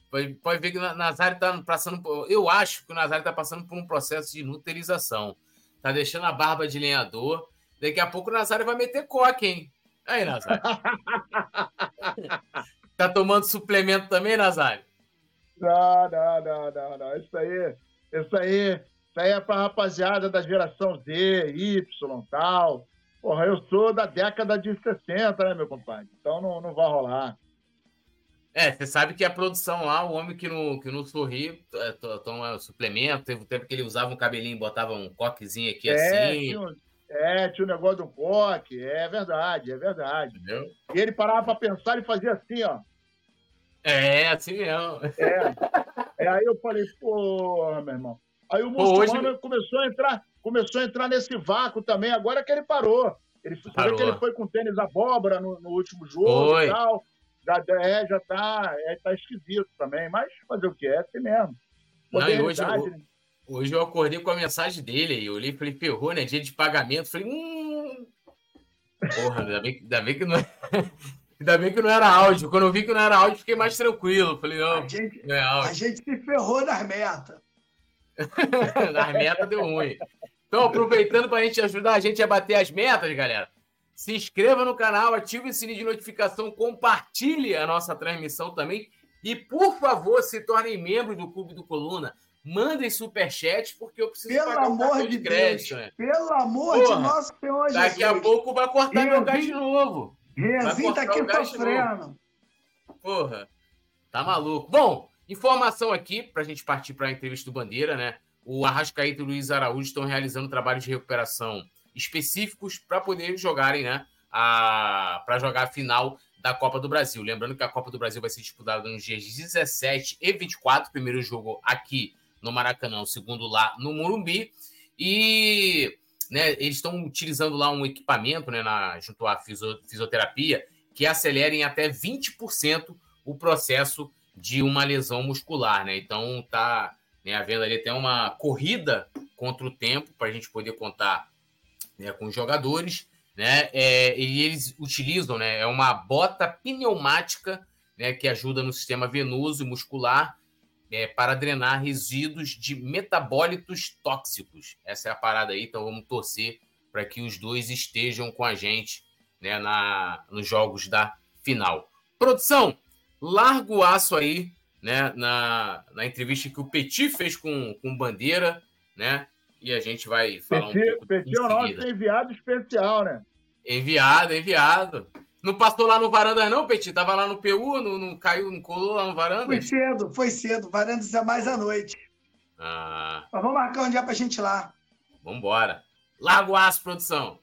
Pode, pode ver que o Nazário está passando por. Eu acho que o Nazário está passando por um processo de nuterização. Está deixando a barba de lenhador. Daqui a pouco o Nazário vai meter coque, hein? Aí, Nazário. tá tomando suplemento também, Nazário? Não, não, não, não, não. Isso aí, isso aí, isso aí é pra rapaziada da geração Z, Y, tal. Porra, eu sou da década de 60, né, meu compadre? Então não, não vai rolar. É, você sabe que a produção lá, o homem que não, que não sorri, é, toma suplemento, teve um tempo que ele usava um cabelinho, botava um coquezinho aqui é, assim. Tinha um, é, tinha um negócio do coque, é verdade, é verdade. Entendeu? E ele parava para pensar e fazia assim, ó. É, assim mesmo. É. é aí eu falei, pô, meu irmão. Aí o muçulmano hoje... começou a entrar, começou a entrar nesse vácuo também, agora que ele parou. Ele, parou. que ele foi com tênis abóbora no, no último jogo foi. e tal. Já, é, já tá, é, tá esquisito também, mas fazer o que? É assim mesmo. Não, e hoje, eu, hoje eu acordei com a mensagem dele, eu olhei e falei, ferrou, né? Dia de pagamento. Falei, hum. Porra, ainda bem, ainda bem que não. É, ainda bem que não era áudio. Quando eu vi que não era áudio, fiquei mais tranquilo. Falei, não, a gente, não é áudio. A gente se ferrou nas metas. Nas metas deu ruim. Então, aproveitando para a gente ajudar a gente a bater as metas, galera, se inscreva no canal, ative o sininho de notificação, compartilhe a nossa transmissão também e, por favor, se tornem membros do Clube do Coluna. Mandem superchat, porque eu preciso Pelo pagar amor de crédito, Deus. Né? Pelo amor Porra, de nosso Senhor Jesus. Daqui a pouco vai cortar meu gás de novo. Rezinho tá aqui sofrendo. Porra, tá maluco. Bom, Informação aqui, para a gente partir para a entrevista do Bandeira, né? O Arrascaeta e o Luiz Araújo estão realizando trabalhos de recuperação específicos para poder jogarem, né? Para jogar a final da Copa do Brasil. Lembrando que a Copa do Brasil vai ser disputada nos dias 17 e 24, primeiro jogo aqui no Maracanã, o segundo lá no Morumbi. E né, eles estão utilizando lá um equipamento, né, na, junto à fisioterapia, que acelera em até 20% o processo de uma lesão muscular, né? Então tá né, havendo ali até uma corrida contra o tempo para a gente poder contar né, com os jogadores, né? É, e eles utilizam, né? É uma bota pneumática, né? Que ajuda no sistema venoso e muscular é, para drenar resíduos de metabólitos tóxicos. Essa é a parada aí, então vamos torcer para que os dois estejam com a gente né, na, nos jogos da final. Produção, larga o aço aí, né, na, na entrevista que o Petit fez com, com Bandeira, né? E a gente vai falar Petit, um pouco Petit é o nosso enviado especial, né? Enviado, enviado. Não passou lá no Varandas, não, Petit? Tava lá no PU, não, não caiu, não colou lá no Varandas? Foi cedo, foi cedo. Varandas é mais à noite. Ah. Mas vamos marcar um dia pra gente ir lá. Vambora. Lago Aço, produção.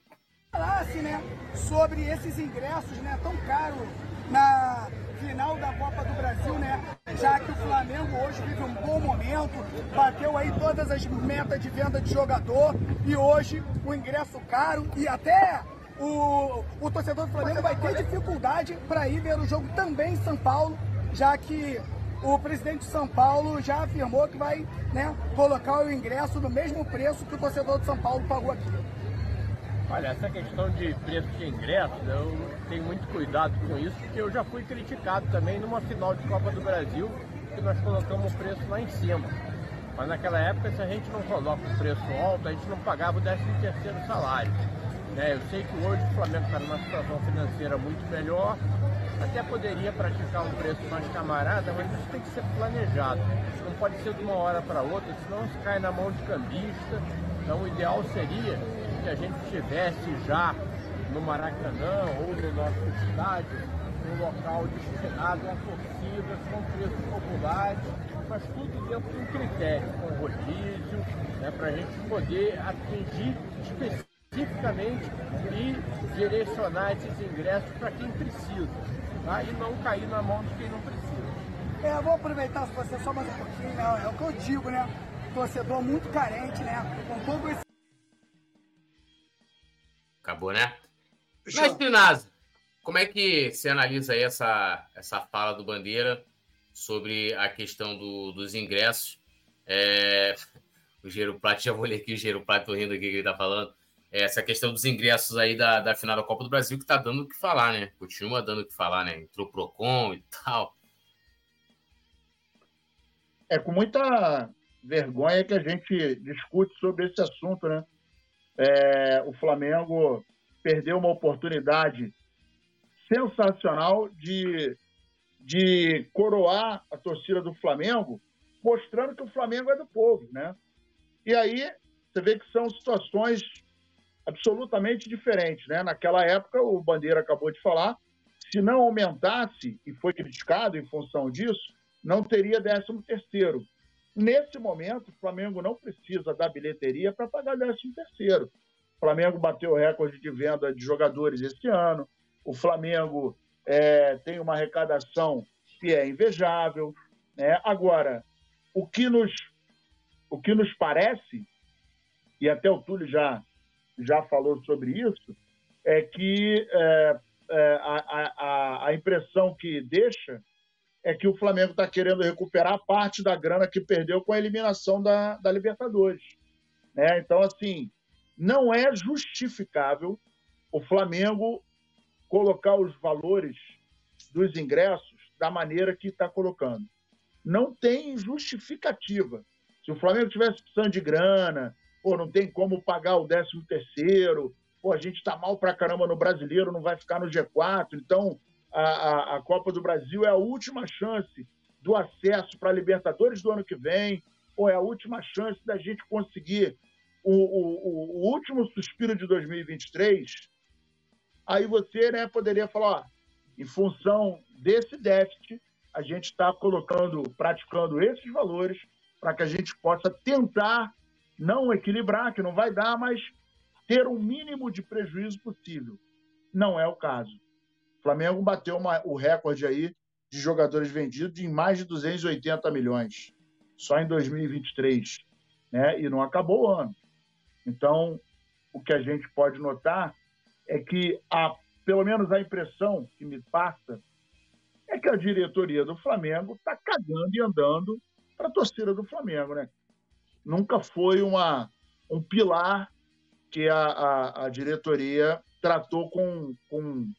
Falasse, né, sobre esses ingressos, né, tão caros na final da Copa do Brasil, né, já que o Flamengo hoje vive um bateu aí todas as metas de venda de jogador e hoje o ingresso caro e até o, o torcedor do Flamengo vai ter dificuldade para ir ver o jogo também em São Paulo, já que o presidente de São Paulo já afirmou que vai né, colocar o ingresso no mesmo preço que o torcedor de São Paulo pagou aqui. Olha, essa questão de preço de ingresso, eu tenho muito cuidado com isso, porque eu já fui criticado também numa final de Copa do Brasil, que nós colocamos o preço lá em cima. Mas naquela época, se a gente não coloca o preço alto, a gente não pagava o 13 terceiro salário. Né? Eu sei que hoje o Flamengo está numa situação financeira muito melhor, até poderia praticar um preço mais camarada, mas isso tem que ser planejado. Não pode ser de uma hora para outra, senão se cai na mão de cambista. Então o ideal seria que a gente tivesse já no Maracanã ou no nosso estádio um local destinado a torcida com preços populares, mas tudo dentro de um critério, com rodízio, né, para a gente poder atingir especificamente e direcionar esses ingressos para quem precisa, tá? e não cair na mão de quem não precisa. É, vou aproveitar se você só mais um pouquinho, né? É o que eu digo, né? Torcedor muito carente, né? Com todo esse Acabou, né? Mas, Pinazzi, como é que você analisa aí essa, essa fala do Bandeira sobre a questão do, dos ingressos? É, o Gero Prato, já vou ler aqui o Gero Prato rindo aqui que ele tá falando. É, essa questão dos ingressos aí da, da final da Copa do Brasil que tá dando o que falar, né? Continua dando o que falar, né? Entrou Procon e tal. É com muita vergonha que a gente discute sobre esse assunto, né? É, o Flamengo perdeu uma oportunidade sensacional de, de coroar a torcida do Flamengo, mostrando que o Flamengo é do povo, né? E aí você vê que são situações absolutamente diferentes, né? Naquela época, o Bandeira acabou de falar, se não aumentasse, e foi criticado em função disso, não teria 13 terceiro. Nesse momento, o Flamengo não precisa da bilheteria para pagar 13 terceiro. O Flamengo bateu o recorde de venda de jogadores esse ano. O Flamengo é, tem uma arrecadação que é invejável. Né? Agora, o que, nos, o que nos parece, e até o Túlio já, já falou sobre isso, é que é, é, a, a, a impressão que deixa é que o Flamengo está querendo recuperar parte da grana que perdeu com a eliminação da, da Libertadores. Né? Então, assim, não é justificável o Flamengo colocar os valores dos ingressos da maneira que está colocando. Não tem justificativa. Se o Flamengo tivesse precisando de grana, pô, não tem como pagar o 13 terceiro, pô, a gente está mal pra caramba no brasileiro, não vai ficar no G4, então a, a, a Copa do Brasil é a última chance do acesso para a Libertadores do ano que vem, ou é a última chance da gente conseguir o, o, o último suspiro de 2023, aí você né, poderia falar, ó, em função desse déficit, a gente está colocando, praticando esses valores para que a gente possa tentar não equilibrar, que não vai dar, mas ter o mínimo de prejuízo possível. Não é o caso. O Flamengo bateu uma, o recorde aí de jogadores vendidos em mais de 280 milhões, só em 2023, né? E não acabou o ano. Então, o que a gente pode notar é que, a, pelo menos a impressão que me passa, é que a diretoria do Flamengo está cagando e andando para a torcida do Flamengo, né? Nunca foi uma, um pilar que a, a, a diretoria tratou com, com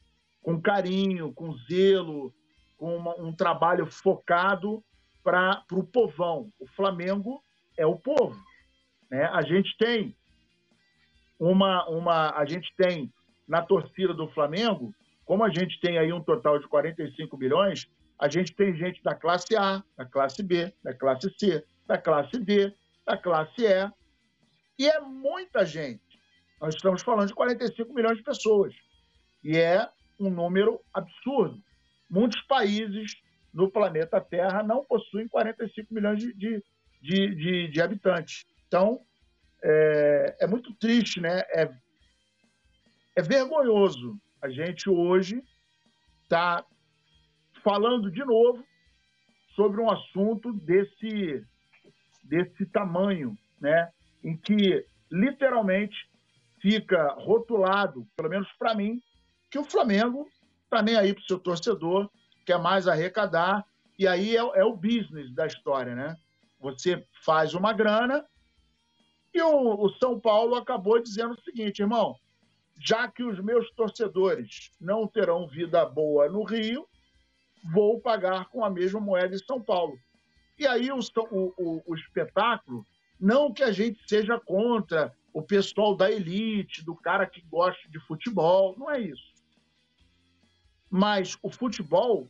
com carinho, com zelo, com uma, um trabalho focado para o povão. O Flamengo é o povo. Né? A gente tem uma, uma, a gente tem na torcida do Flamengo, como a gente tem aí um total de 45 bilhões, a gente tem gente da classe A, da classe B, da classe C, da classe D, da classe E, e é muita gente. Nós estamos falando de 45 milhões de pessoas. E é um número absurdo. Muitos países no planeta Terra não possuem 45 milhões de, de, de, de, de habitantes. Então, é, é, muito triste, né? É, é vergonhoso a gente hoje tá falando de novo sobre um assunto desse, desse tamanho, né? Em que literalmente fica rotulado, pelo menos para mim, que o Flamengo está nem aí para o seu torcedor, quer mais arrecadar, e aí é, é, o business da história, né? Você faz uma grana e o, o São Paulo acabou dizendo o seguinte, irmão, já que os meus torcedores não terão vida boa no Rio, vou pagar com a mesma moeda em São Paulo. E aí o, o, o, espetáculo, não que a gente seja contra o pessoal da elite, do cara que gosta de futebol, não é isso. Mas o futebol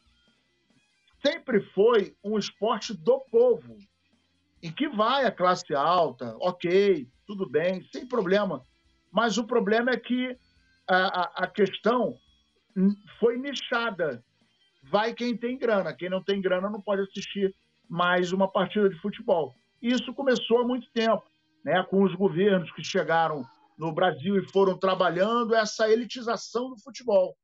sempre foi um esporte do povo, em que vai a classe alta, ok, tudo bem, sem problema. Mas o problema é que a, a, a questão foi nichada. Vai quem tem grana, quem não tem grana não pode assistir mais uma partida de futebol. Isso começou há muito tempo, né, com os governos que chegaram no Brasil e foram trabalhando essa elitização do futebol.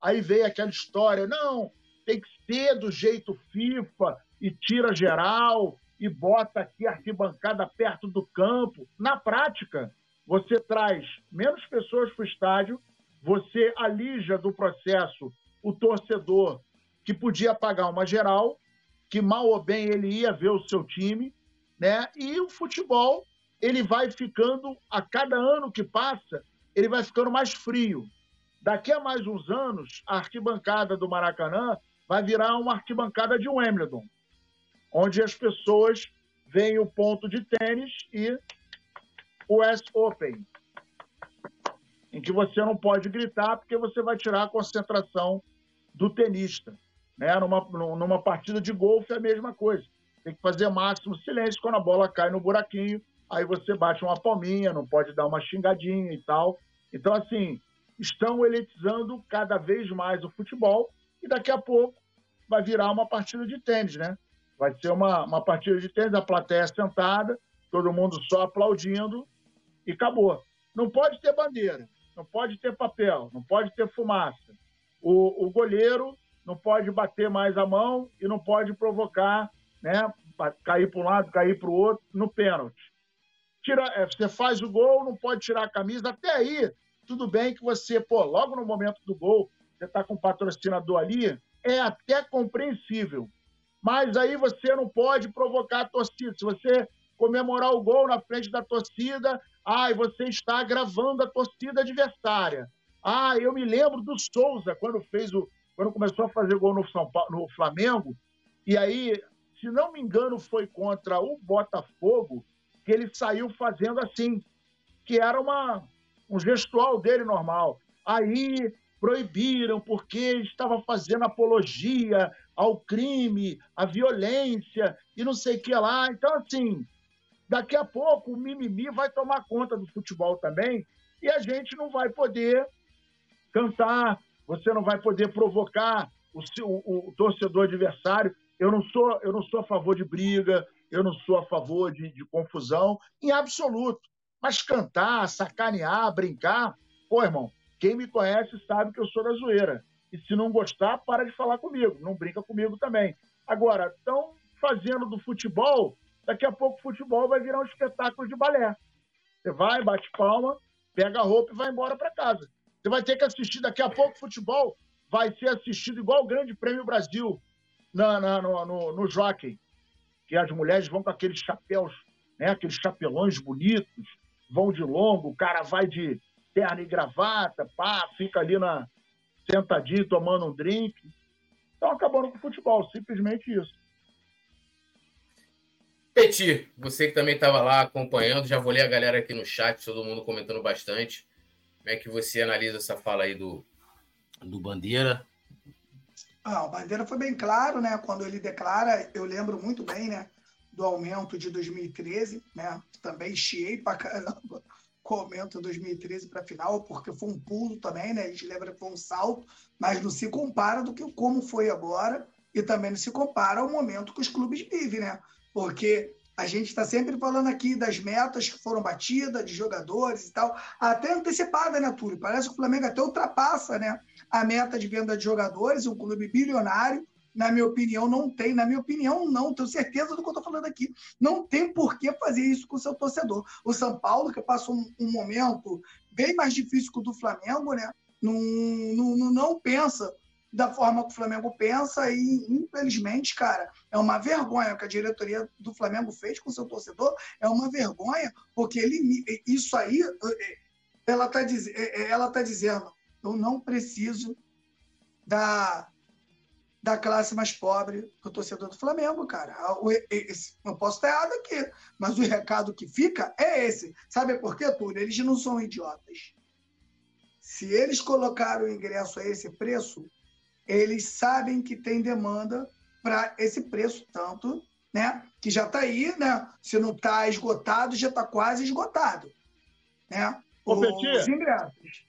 Aí veio aquela história, não, tem que ser do jeito FIFA e tira geral e bota aqui a arquibancada perto do campo. Na prática, você traz menos pessoas para o estádio, você alija do processo o torcedor que podia pagar uma geral, que mal ou bem ele ia ver o seu time, né? E o futebol, ele vai ficando, a cada ano que passa, ele vai ficando mais frio. Daqui a mais uns anos, a arquibancada do Maracanã vai virar uma arquibancada de Wimbledon, onde as pessoas veem o ponto de tênis e US Open, em que você não pode gritar porque você vai tirar a concentração do tenista. Né? Numa, numa partida de golfe é a mesma coisa. Tem que fazer máximo silêncio quando a bola cai no buraquinho, aí você bate uma palminha, não pode dar uma xingadinha e tal. Então, assim, estão elitizando cada vez mais o futebol e daqui a pouco vai virar uma partida de tênis, né? Vai ser uma, uma partida de tênis, a plateia sentada, todo mundo só aplaudindo e acabou. Não pode ter bandeira, não pode ter papel, não pode ter fumaça. O, o goleiro não pode bater mais a mão e não pode provocar, né? Cair para um lado, cair para o outro no pênalti. Tira, é, você faz o gol, não pode tirar a camisa. Até aí, tudo bem que você, pô, logo no momento do gol, você está com o patrocinador ali, é até compreensível. Mas aí você não pode provocar a torcida. Se você comemorar o gol na frente da torcida, ai, você está agravando a torcida adversária. Ah, eu me lembro do Souza quando fez o quando começou a fazer gol no São Paulo, no Flamengo, e aí, se não me engano, foi contra o Botafogo que ele saiu fazendo assim, que era uma um gestual dele normal. Aí proibiram porque estava fazendo apologia ao crime, à violência e não sei o que lá. Então, assim, daqui a pouco o mimimi vai tomar conta do futebol também e a gente não vai poder cantar, você não vai poder provocar o, o, o torcedor adversário. Eu não sou, eu não sou a favor de briga, eu não sou a favor de, de confusão, em absoluto. Mas cantar, sacanear, brincar, pô, irmão, quem me conhece sabe que eu sou da zoeira. E se não gostar, para de falar comigo. Não brinca comigo também. Agora, estão fazendo do futebol, daqui a pouco o futebol vai virar um espetáculo de balé. Você vai, bate palma, pega a roupa e vai embora para casa. Você vai ter que assistir daqui a pouco futebol, vai ser assistido igual o Grande Prêmio Brasil na, na, no, no, no. Que as mulheres vão com aqueles chapéus, né, aqueles chapelões bonitos, vão de longo, o cara vai de terno e gravata, pá, fica ali na, sentadinho tomando um drink. Estão acabando com o futebol, simplesmente isso. Peti, você que também estava lá acompanhando, já vou ler a galera aqui no chat, todo mundo comentando bastante. Como é que você analisa essa fala aí do, do Bandeira? Ah, o Bandeira foi bem claro, né? Quando ele declara, eu lembro muito bem, né? Do aumento de 2013, né? Também chiei pra caramba comento 2013 para final, porque foi um pulo também, né? A gente lembra que foi um salto, mas não se compara do que como foi agora e também não se compara ao momento que os clubes vivem, né? Porque a gente está sempre falando aqui das metas que foram batidas, de jogadores e tal, até antecipada, né, Túlio? Parece que o Flamengo até ultrapassa né, a meta de venda de jogadores, um clube bilionário. Na minha opinião, não tem. Na minha opinião, não. Tenho certeza do que eu estou falando aqui. Não tem por que fazer isso com o seu torcedor. O São Paulo, que passa um, um momento bem mais difícil que o do Flamengo, né? Não, não, não pensa da forma que o Flamengo pensa e, infelizmente, cara, é uma vergonha o que a diretoria do Flamengo fez com seu torcedor, é uma vergonha, porque ele, isso aí, ela está ela tá dizendo, eu não preciso da, da classe mais pobre do torcedor do Flamengo, cara. Eu posso estar errado aqui, mas o recado que fica é esse. Sabe por quê, Túlio? Eles não são idiotas. Se eles colocaram o ingresso a esse preço, eles sabem que tem demanda para esse preço tanto, né? Que já está aí, né? Se não está esgotado, já está quase esgotado, né? Ô, Os ingressos.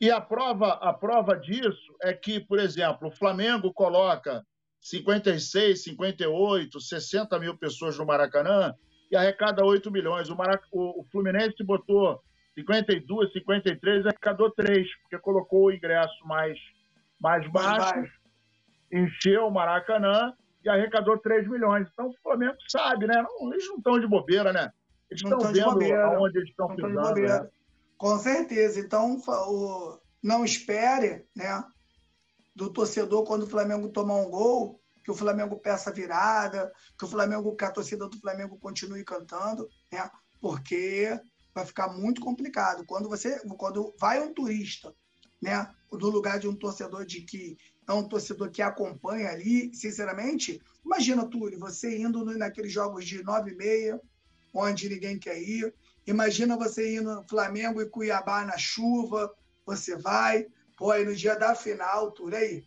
E a prova, a prova disso é que, por exemplo, o Flamengo coloca 56, 58, 60 mil pessoas no Maracanã e arrecada 8 milhões. O, Marac... o Fluminense botou 52, 53, arrecadou 3, porque colocou o ingresso mais mais baixo, encheu o Maracanã e arrecadou 3 milhões. Então o Flamengo sabe, né? Não, eles não estão de bobeira, né? Eles não estão vendo bobeira, onde eles estão pisando. Né? Com certeza. Então, o, não espere, né? Do torcedor, quando o Flamengo tomar um gol, que o Flamengo peça virada, que o Flamengo, que a torcida do Flamengo continue cantando, né? Porque vai ficar muito complicado. Quando você, quando vai um turista né? Do lugar de um torcedor de que é um torcedor que acompanha ali, sinceramente, imagina, Túlio, você indo naqueles jogos de 9 e meia, onde ninguém quer ir. Imagina você indo no Flamengo e Cuiabá na chuva, você vai, pô, aí no dia da final, Túlio, aí,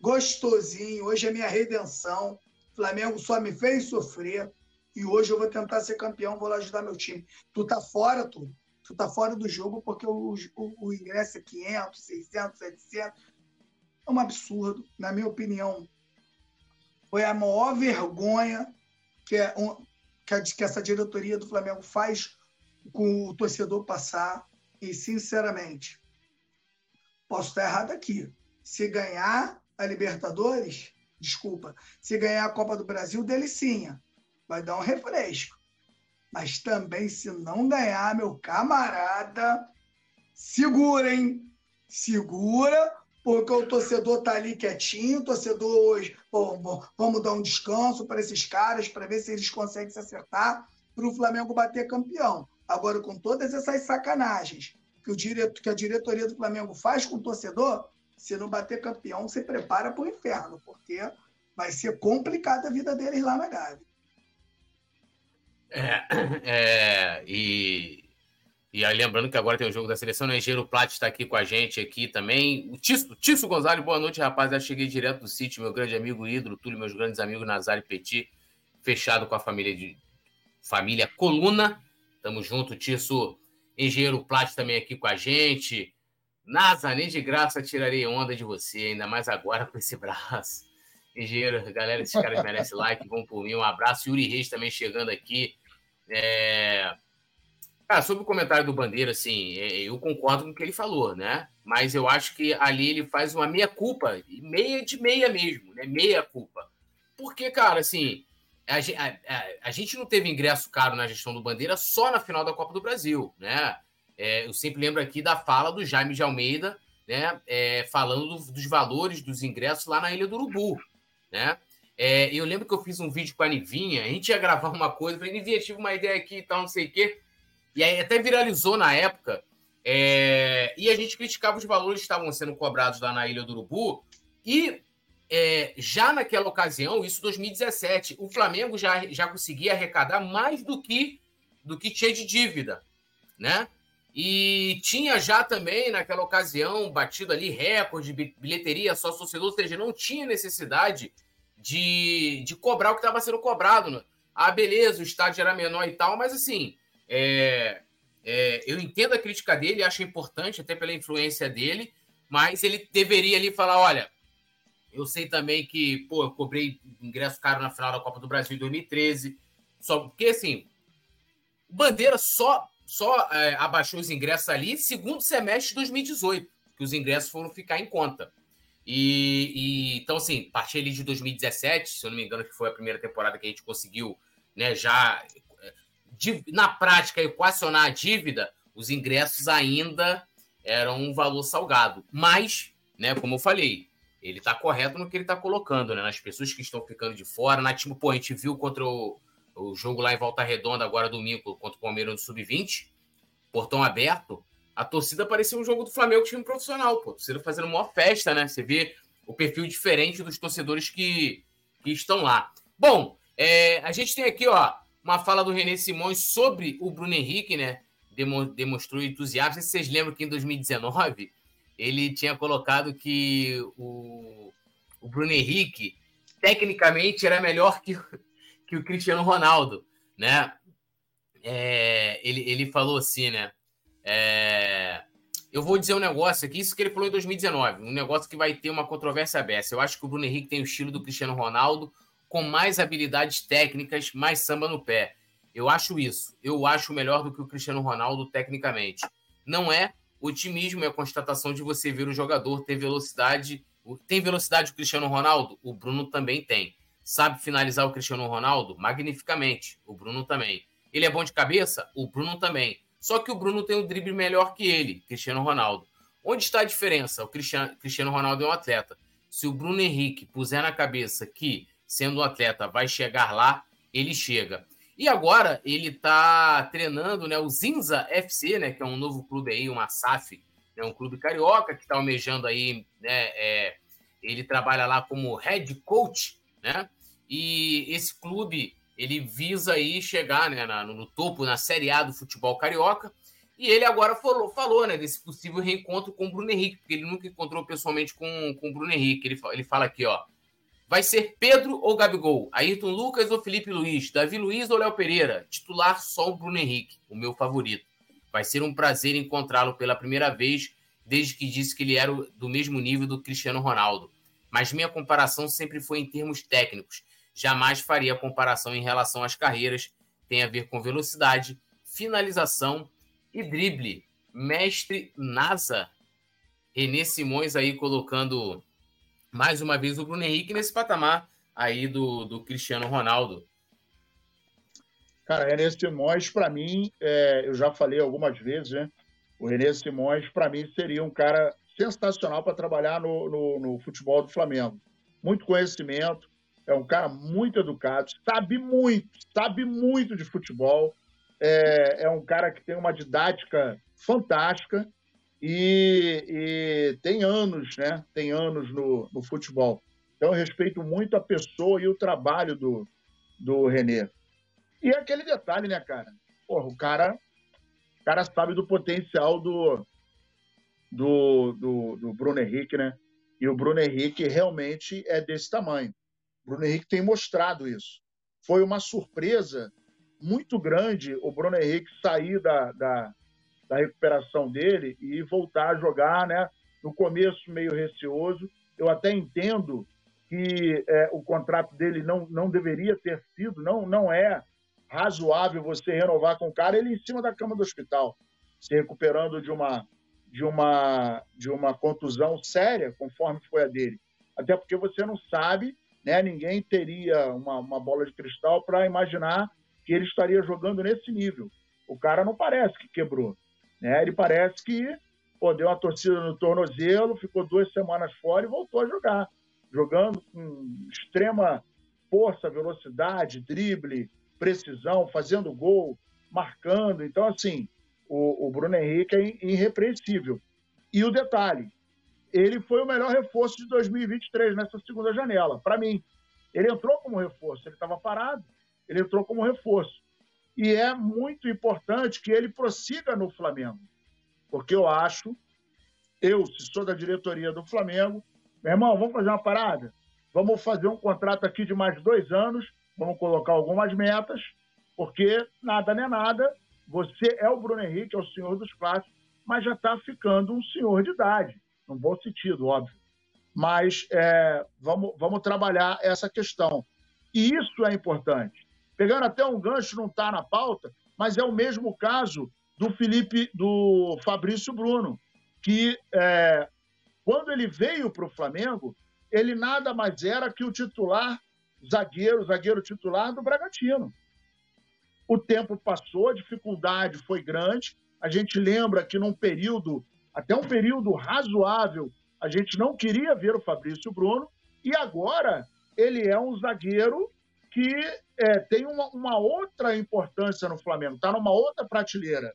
gostosinho, hoje é minha redenção, Flamengo só me fez sofrer, e hoje eu vou tentar ser campeão, vou lá ajudar meu time. Tu tá fora, Túlio tu tá fora do jogo porque o, o, o ingresso é 500, 600, 700. É um absurdo, na minha opinião. Foi a maior vergonha que, é um, que, que essa diretoria do Flamengo faz com o torcedor passar. E, sinceramente, posso estar errado aqui. Se ganhar a Libertadores, desculpa, se ganhar a Copa do Brasil, delicinha. Vai dar um refresco. Mas também, se não ganhar, meu camarada, segura, hein? Segura, porque o torcedor tá ali quietinho, o torcedor hoje, pô, vamos dar um descanso para esses caras, para ver se eles conseguem se acertar para o Flamengo bater campeão. Agora, com todas essas sacanagens que, o direto, que a diretoria do Flamengo faz com o torcedor, se não bater campeão, se prepara para o inferno, porque vai ser complicada a vida deles lá na Gávea. É, é, e, e aí, lembrando que agora tem o jogo da seleção, o né? Engenheiro Plat está aqui com a gente aqui também. O Tício, Tício Gonzalez, boa noite, rapaz. Já cheguei direto do sítio, meu grande amigo Hidro, Túlio, meus grandes amigos Nazário Petit, fechado com a família de família Coluna. Tamo junto, Tício. Engenheiro Plat também aqui com a gente. Nasa, nem de graça tirarei onda de você, ainda mais agora com esse braço. Engenheiro, galera, esses caras merecem like, vão por mim. Um abraço. Yuri Reis também chegando aqui. É... Cara, sobre o comentário do Bandeira, assim, é, eu concordo com o que ele falou, né? Mas eu acho que ali ele faz uma meia-culpa, meia de meia mesmo, né? Meia-culpa. Porque, cara, assim, a, a, a, gente não teve ingresso caro na gestão do Bandeira só na final da Copa do Brasil, né? É, eu sempre lembro aqui da fala do Jaime de Almeida, né? É, falando do, dos valores dos ingressos lá na Ilha do Urubu né? É, eu lembro que eu fiz um vídeo com a Nivinha, a gente ia gravar uma coisa, falei, Nivinha, tive uma ideia aqui e tal, não sei o quê. E aí até viralizou na época, é, e a gente criticava os valores que estavam sendo cobrados lá na Ilha do Urubu, e é, já naquela ocasião, isso 2017, o Flamengo já, já conseguia arrecadar mais do que do que tinha de dívida, né? E tinha já também, naquela ocasião, batido ali recorde de bilheteria só torcedor, ou seja, não tinha necessidade de, de cobrar o que estava sendo cobrado. Né? Ah, beleza, o estádio era menor e tal, mas assim, é, É, eu entendo a crítica dele, acho importante, até pela influência dele, mas ele deveria ali falar: olha, eu sei também que, pô, eu cobrei ingresso caro na final da Copa do Brasil em 2013. Só porque, assim, Bandeira só, só é, abaixou os ingressos ali segundo semestre de 2018, que os ingressos foram ficar em conta. E, e, então, assim, partir ali de 2017, se eu não me engano, que foi a primeira temporada que a gente conseguiu, né, já de, na prática equacionar a dívida, os ingressos ainda eram um valor salgado. Mas, né, como eu falei, ele está correto no que ele está colocando, né? Nas pessoas que estão ficando de fora. Na tipo, pô, a gente viu contra o, o jogo lá em Volta Redonda, agora domingo, contra o Palmeiras no Sub-20, portão aberto. A torcida parecia um jogo do Flamengo time profissional, pô. Torcida fazendo uma festa, né? Você vê o perfil diferente dos torcedores que, que estão lá. Bom, é, a gente tem aqui, ó, uma fala do René Simões sobre o Bruno Henrique, né? demonstrou entusiasmo. Vocês lembram que em 2019 ele tinha colocado que o, o Bruno Henrique tecnicamente era melhor que, que o Cristiano Ronaldo, né? É, ele, ele falou assim, né? É, eu vou dizer um negócio aqui, isso que ele falou em 2019, um negócio que vai ter uma controvérsia aberta. Eu acho que o Bruno Henrique tem o estilo do Cristiano Ronaldo, com mais habilidades técnicas, mais samba no pé. Eu acho isso. Eu acho melhor do que o Cristiano Ronaldo tecnicamente. Não é otimismo, é a constatação de você ver o jogador ter velocidade. Tem velocidade o Cristiano Ronaldo? O Bruno também tem. Sabe finalizar o Cristiano Ronaldo? Magnificamente. O Bruno também. Ele é bom de cabeça? O Bruno também. Só que o Bruno tem um drible melhor que ele, Cristiano Ronaldo. Onde está a diferença? O Cristiano, Ronaldo é um atleta. Se o Bruno Henrique puser na cabeça que sendo um atleta, vai chegar lá, ele chega. E agora ele está treinando né, o Zinza FC, né, que é um novo clube aí, uma SAF, né, um clube carioca que está almejando aí, né, é, ele trabalha lá como head coach, né? E esse clube ele visa aí chegar né, na, no topo na Série A do futebol carioca. E ele agora falou, falou né, desse possível reencontro com o Bruno Henrique, porque ele nunca encontrou pessoalmente com, com o Bruno Henrique. Ele, ele fala aqui, ó. Vai ser Pedro ou Gabigol? Ayrton Lucas ou Felipe Luiz? Davi Luiz ou Léo Pereira? Titular só o Bruno Henrique, o meu favorito. Vai ser um prazer encontrá-lo pela primeira vez desde que disse que ele era do mesmo nível do Cristiano Ronaldo. Mas minha comparação sempre foi em termos técnicos. Jamais faria comparação em relação às carreiras. Tem a ver com velocidade, finalização e drible. Mestre NASA. Renê Simões aí colocando mais uma vez o Bruno Henrique nesse patamar aí do, do Cristiano Ronaldo. Cara, René Simões, para mim, é, eu já falei algumas vezes, né? O René Simões, para mim, seria um cara sensacional para trabalhar no, no, no, futebol do Flamengo. Muito conhecimento, é um cara muito educado, sabe muito, sabe muito de futebol. É, é um cara que tem uma didática fantástica e, e, tem anos, né? Tem anos no, no, futebol. Então eu respeito muito a pessoa e o trabalho do, do Renê. E é aquele detalhe, né, cara? Porra, o cara, o cara sabe do potencial do, do, do, do Bruno Henrique, né? E o Bruno Henrique realmente é desse tamanho. Bruno Henrique tem mostrado isso. Foi uma surpresa muito grande o Bruno Henrique sair da, da, da recuperação dele e voltar a jogar, né? No começo meio receoso, eu até entendo que é, o contrato dele não, não deveria ter sido, não, não é razoável você renovar com o cara ele em cima da cama do hospital, se recuperando de uma de uma de uma contusão séria, conforme foi a dele. Até porque você não sabe, né? Ninguém teria uma, uma bola de cristal para imaginar que ele estaria jogando nesse nível. O cara não parece que quebrou. Né? Ele parece que pô, deu uma torcida no tornozelo, ficou duas semanas fora e voltou a jogar. Jogando com extrema força, velocidade, drible, precisão, fazendo gol, marcando. Então, assim, o, o Bruno Henrique é irrepreensível. E o detalhe, ele foi o melhor reforço de 2023 nessa segunda janela, para mim. Ele entrou como reforço, ele estava parado, ele entrou como reforço. E é muito importante que ele prossiga no Flamengo, porque eu acho, eu, se sou da diretoria do Flamengo, meu irmão, vamos fazer uma parada? Vamos fazer um contrato aqui de mais dois anos, vamos colocar algumas metas, porque nada não é nada, você é o Bruno Henrique, é o senhor dos clássicos, mas já está ficando um senhor de idade, num bom sentido, óbvio. Mas é, vamos, vamos trabalhar essa questão. E isso é importante. Pegando até um gancho, não está na pauta, mas é o mesmo caso do Felipe, do Fabrício Bruno, que é, quando ele veio para o Flamengo, ele nada mais era que o titular zagueiro, zagueiro titular do Bragantino. O tempo passou, a dificuldade foi grande. A gente lembra que num período, até um período razoável, a gente não queria ver o Fabrício Bruno, e agora ele é um zagueiro que é, tem uma, uma, outra importância no Flamengo, está numa outra prateleira.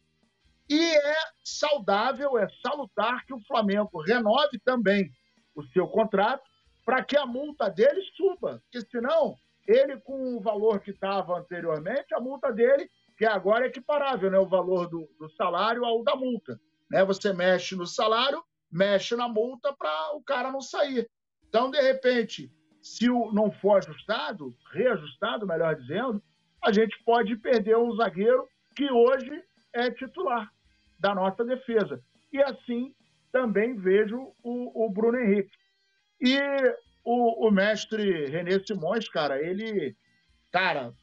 E é saudável, é salutar que o Flamengo renove também o seu contrato para que a multa dele suba, porque senão ele com o valor que estava anteriormente, a multa dele, que agora é equiparável, né, o valor do, do salário ao da multa. Né? Você mexe no salário, mexe na multa para o cara não sair. Então, de repente, se o, não for ajustado, reajustado, melhor dizendo, a gente pode perder um zagueiro que hoje é titular da nossa defesa. E assim também vejo o, o Bruno Henrique. E o, o, mestre René Simões, cara, ele, cara,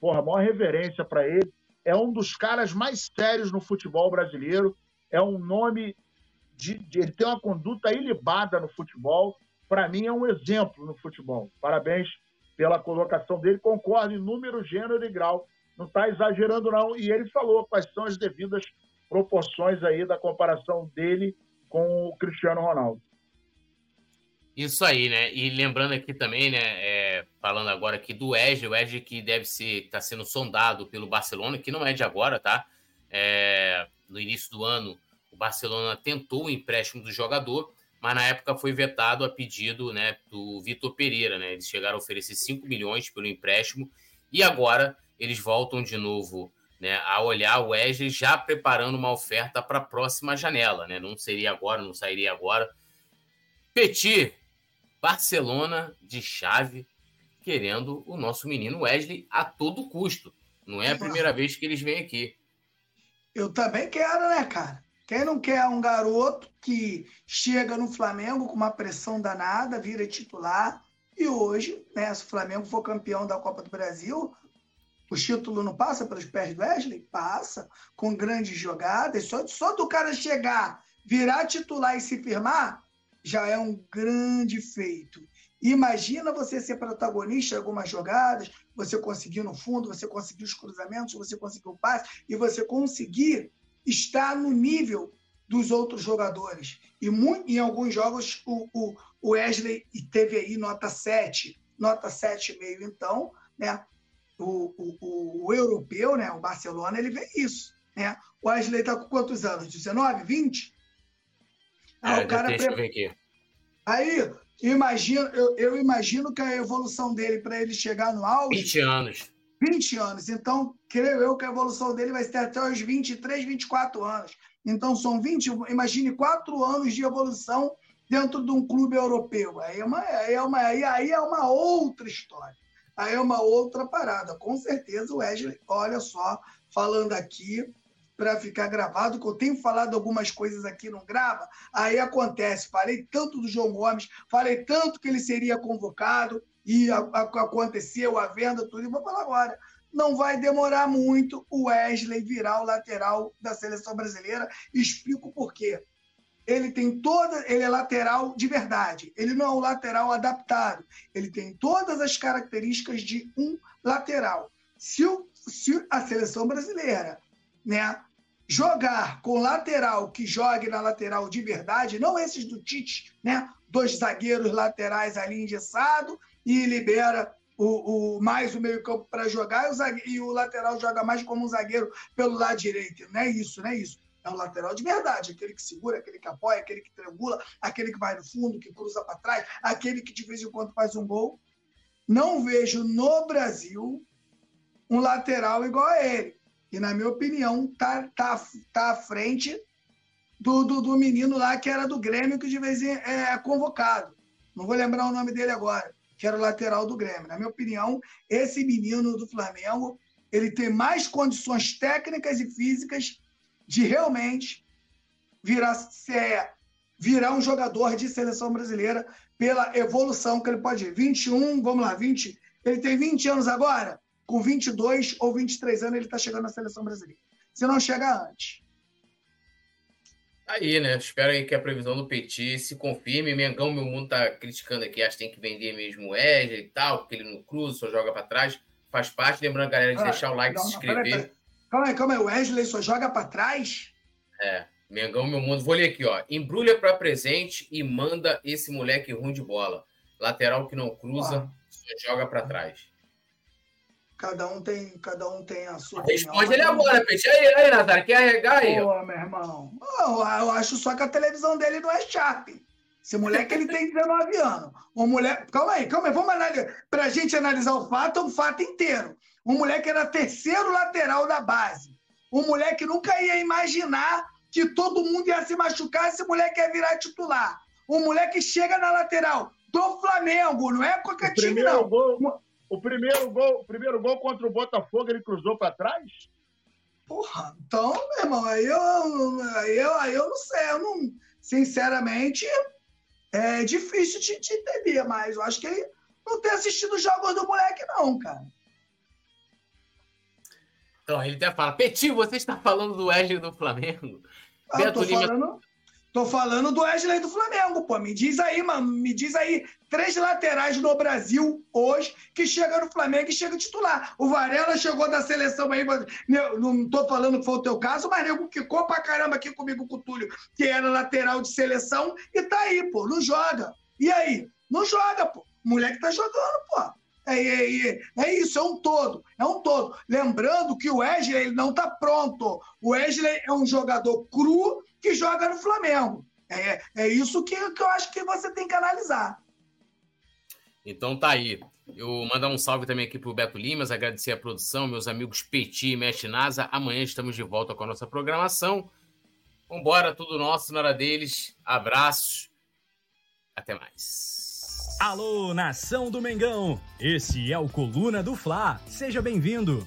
porra, maior reverência para ele. É um dos caras mais sérios no futebol brasileiro. É um nome de, de ele tem uma conduta ilibada no futebol. Para mim é um exemplo no futebol. Parabéns pela colocação dele. Concordo em número, gênero e grau. Não está exagerando não. E ele falou quais são as devidas proporções aí da comparação dele com o Cristiano Ronaldo. Isso aí, né? E lembrando aqui também, né? É, falando agora aqui do Wesley, o Wesley que deve ser, está sendo sondado pelo Barcelona, que não é de agora, tá? É, no início do ano, o Barcelona tentou o empréstimo do jogador, mas na época foi vetado a pedido né, do Vitor Pereira, né? Eles chegaram a oferecer 5 milhões pelo empréstimo e agora eles voltam de novo né, a olhar o Wesley já preparando uma oferta para a próxima janela, né? Não seria agora, não sairia agora. Petit, Barcelona de chave querendo o nosso menino Wesley a todo custo. Não é a primeira vez que eles vêm aqui. Eu também quero, né, cara? Quem não quer um garoto que chega no Flamengo com uma pressão danada, vira titular, e hoje, né, se o Flamengo for campeão da Copa do Brasil, o título não passa pelos pés do Wesley? Passa, com grandes jogadas. Só, só do cara chegar, virar titular e se firmar, já é um grande feito. Imagina você ser protagonista em algumas jogadas, você conseguir no fundo, você conseguir os cruzamentos, você conseguir o passe e você conseguir estar no nível dos outros jogadores. E muito, em alguns jogos o, o, o Wesley teve aí nota 7, nota 7,5. Então, né, o, o, o, europeu, né, o Barcelona, ele vê isso. Né? O Wesley está com quantos anos? 19, 20? Ah, é, o cara pre... aqui. Aí, imagino, eu, eu imagino que a evolução dele para ele chegar no auge. 20 anos. 20 anos. Então, creio eu que a evolução dele vai ser até os 23, 24 anos. Então, são 20, imagine quatro anos de evolução dentro de um clube europeu. Aí é uma, aí é uma, aí, aí é uma outra história. Aí é uma outra parada. Com certeza o Wesley, olha só, falando aqui, para ficar gravado, que eu tenho falado algumas coisas aqui, não grava, aí acontece. Falei tanto do João Gomes, falei tanto que ele seria convocado, e a, a, aconteceu a venda, tudo, e vou falar agora. Não vai demorar muito o Wesley virar o lateral da seleção brasileira. Explico por quê. Ele tem toda, ele é lateral de verdade. Ele não é um lateral adaptado. Ele tem todas as características de um lateral. Se, o, se a seleção brasileira né, jogar com lateral que jogue na lateral de verdade, não esses do Tite, né? Dois zagueiros laterais ali engessado e libera o, o mais o meio-campo para jogar e o, e o lateral joga mais como um zagueiro pelo lado direito. Não é isso, não é isso. É um lateral de verdade, aquele que segura, aquele que apoia, aquele que triangula, aquele que vai no fundo, que cruza para trás, aquele que de vez em quando faz um gol. Não vejo no Brasil um lateral igual a ele. E, na minha opinião, tá, tá, tá à frente do, do, do menino lá que era do Grêmio, que de vez em é, é convocado. Não vou lembrar o nome dele agora, que era o lateral do Grêmio. Na minha opinião, esse menino do Flamengo ele tem mais condições técnicas e físicas de realmente virar, ser, virar um jogador de seleção brasileira pela evolução que ele pode ir. 21, vamos lá, 20. Ele tem 20 anos agora? Com 22 ou 23 anos, ele está chegando na seleção brasileira. Se não chega antes. Aí, né? Espero aí que a previsão do Petit se confirme. Mengão, meu mundo tá criticando aqui, acho que tem que vender mesmo o Wesley e tal, porque ele não cruza, só joga para trás. Faz parte. Lembrando, galera, de ah, deixar o like, não, se inscrever. Calma aí, calma aí. O Wesley só joga para trás? É. Mengão, meu mundo. Vou ler aqui, ó. Embrulha para presente e manda esse moleque ruim de bola. Lateral que não cruza, só joga para trás. Cada um tem, cada um tem a sua. Responde ele agora, peixe. Aí, aí, Nazário, quer arregar aí? Pô, meu irmão. eu acho só que a televisão dele não é Sharp. Esse moleque ele tem 19 anos. Uma mulher. Calma aí, calma aí. Vamos analisar. Pra gente analisar o fato, é um fato inteiro. Um moleque era terceiro lateral da base. Um moleque nunca ia imaginar que todo mundo ia se machucar, esse moleque ia virar titular. Um moleque chega na lateral do Flamengo, não é qualquer o time, não. Gol, o primeiro gol, o primeiro gol contra o Botafogo, ele cruzou para trás? Porra, então, meu irmão, aí eu, aí eu, aí eu não sei, eu não, sinceramente, é difícil de, de entender, mas eu acho que ele não tem assistido os jogos do moleque, não, cara. Então, ele até fala, Petit, você está falando do Wesley do Flamengo? Ah, Beto tô Lima... falando... Tô falando do Wesley do Flamengo, pô. Me diz aí, mano. Me diz aí três laterais no Brasil hoje que chegam no Flamengo e chegam titular. O Varela chegou da seleção aí, não tô falando que foi o teu caso, mas nego ficou pra caramba aqui comigo com o Túlio, que era lateral de seleção, e tá aí, pô. Não joga. E aí? Não joga, pô. O moleque tá jogando, pô. É, é, é, é, isso, é um todo, é um todo. Lembrando que o Wesley ele não está pronto. O Wesley é um jogador cru que joga no Flamengo. É, é isso que, que eu acho que você tem que analisar. Então tá aí. Eu mandar um salve também aqui pro Beto Limas, agradecer a produção, meus amigos Petit e Mestre Nasa. Amanhã estamos de volta com a nossa programação. Vambora, tudo nosso na hora deles. Abraços. Até mais. Alô, nação do Mengão! Esse é o Coluna do Fla. Seja bem-vindo.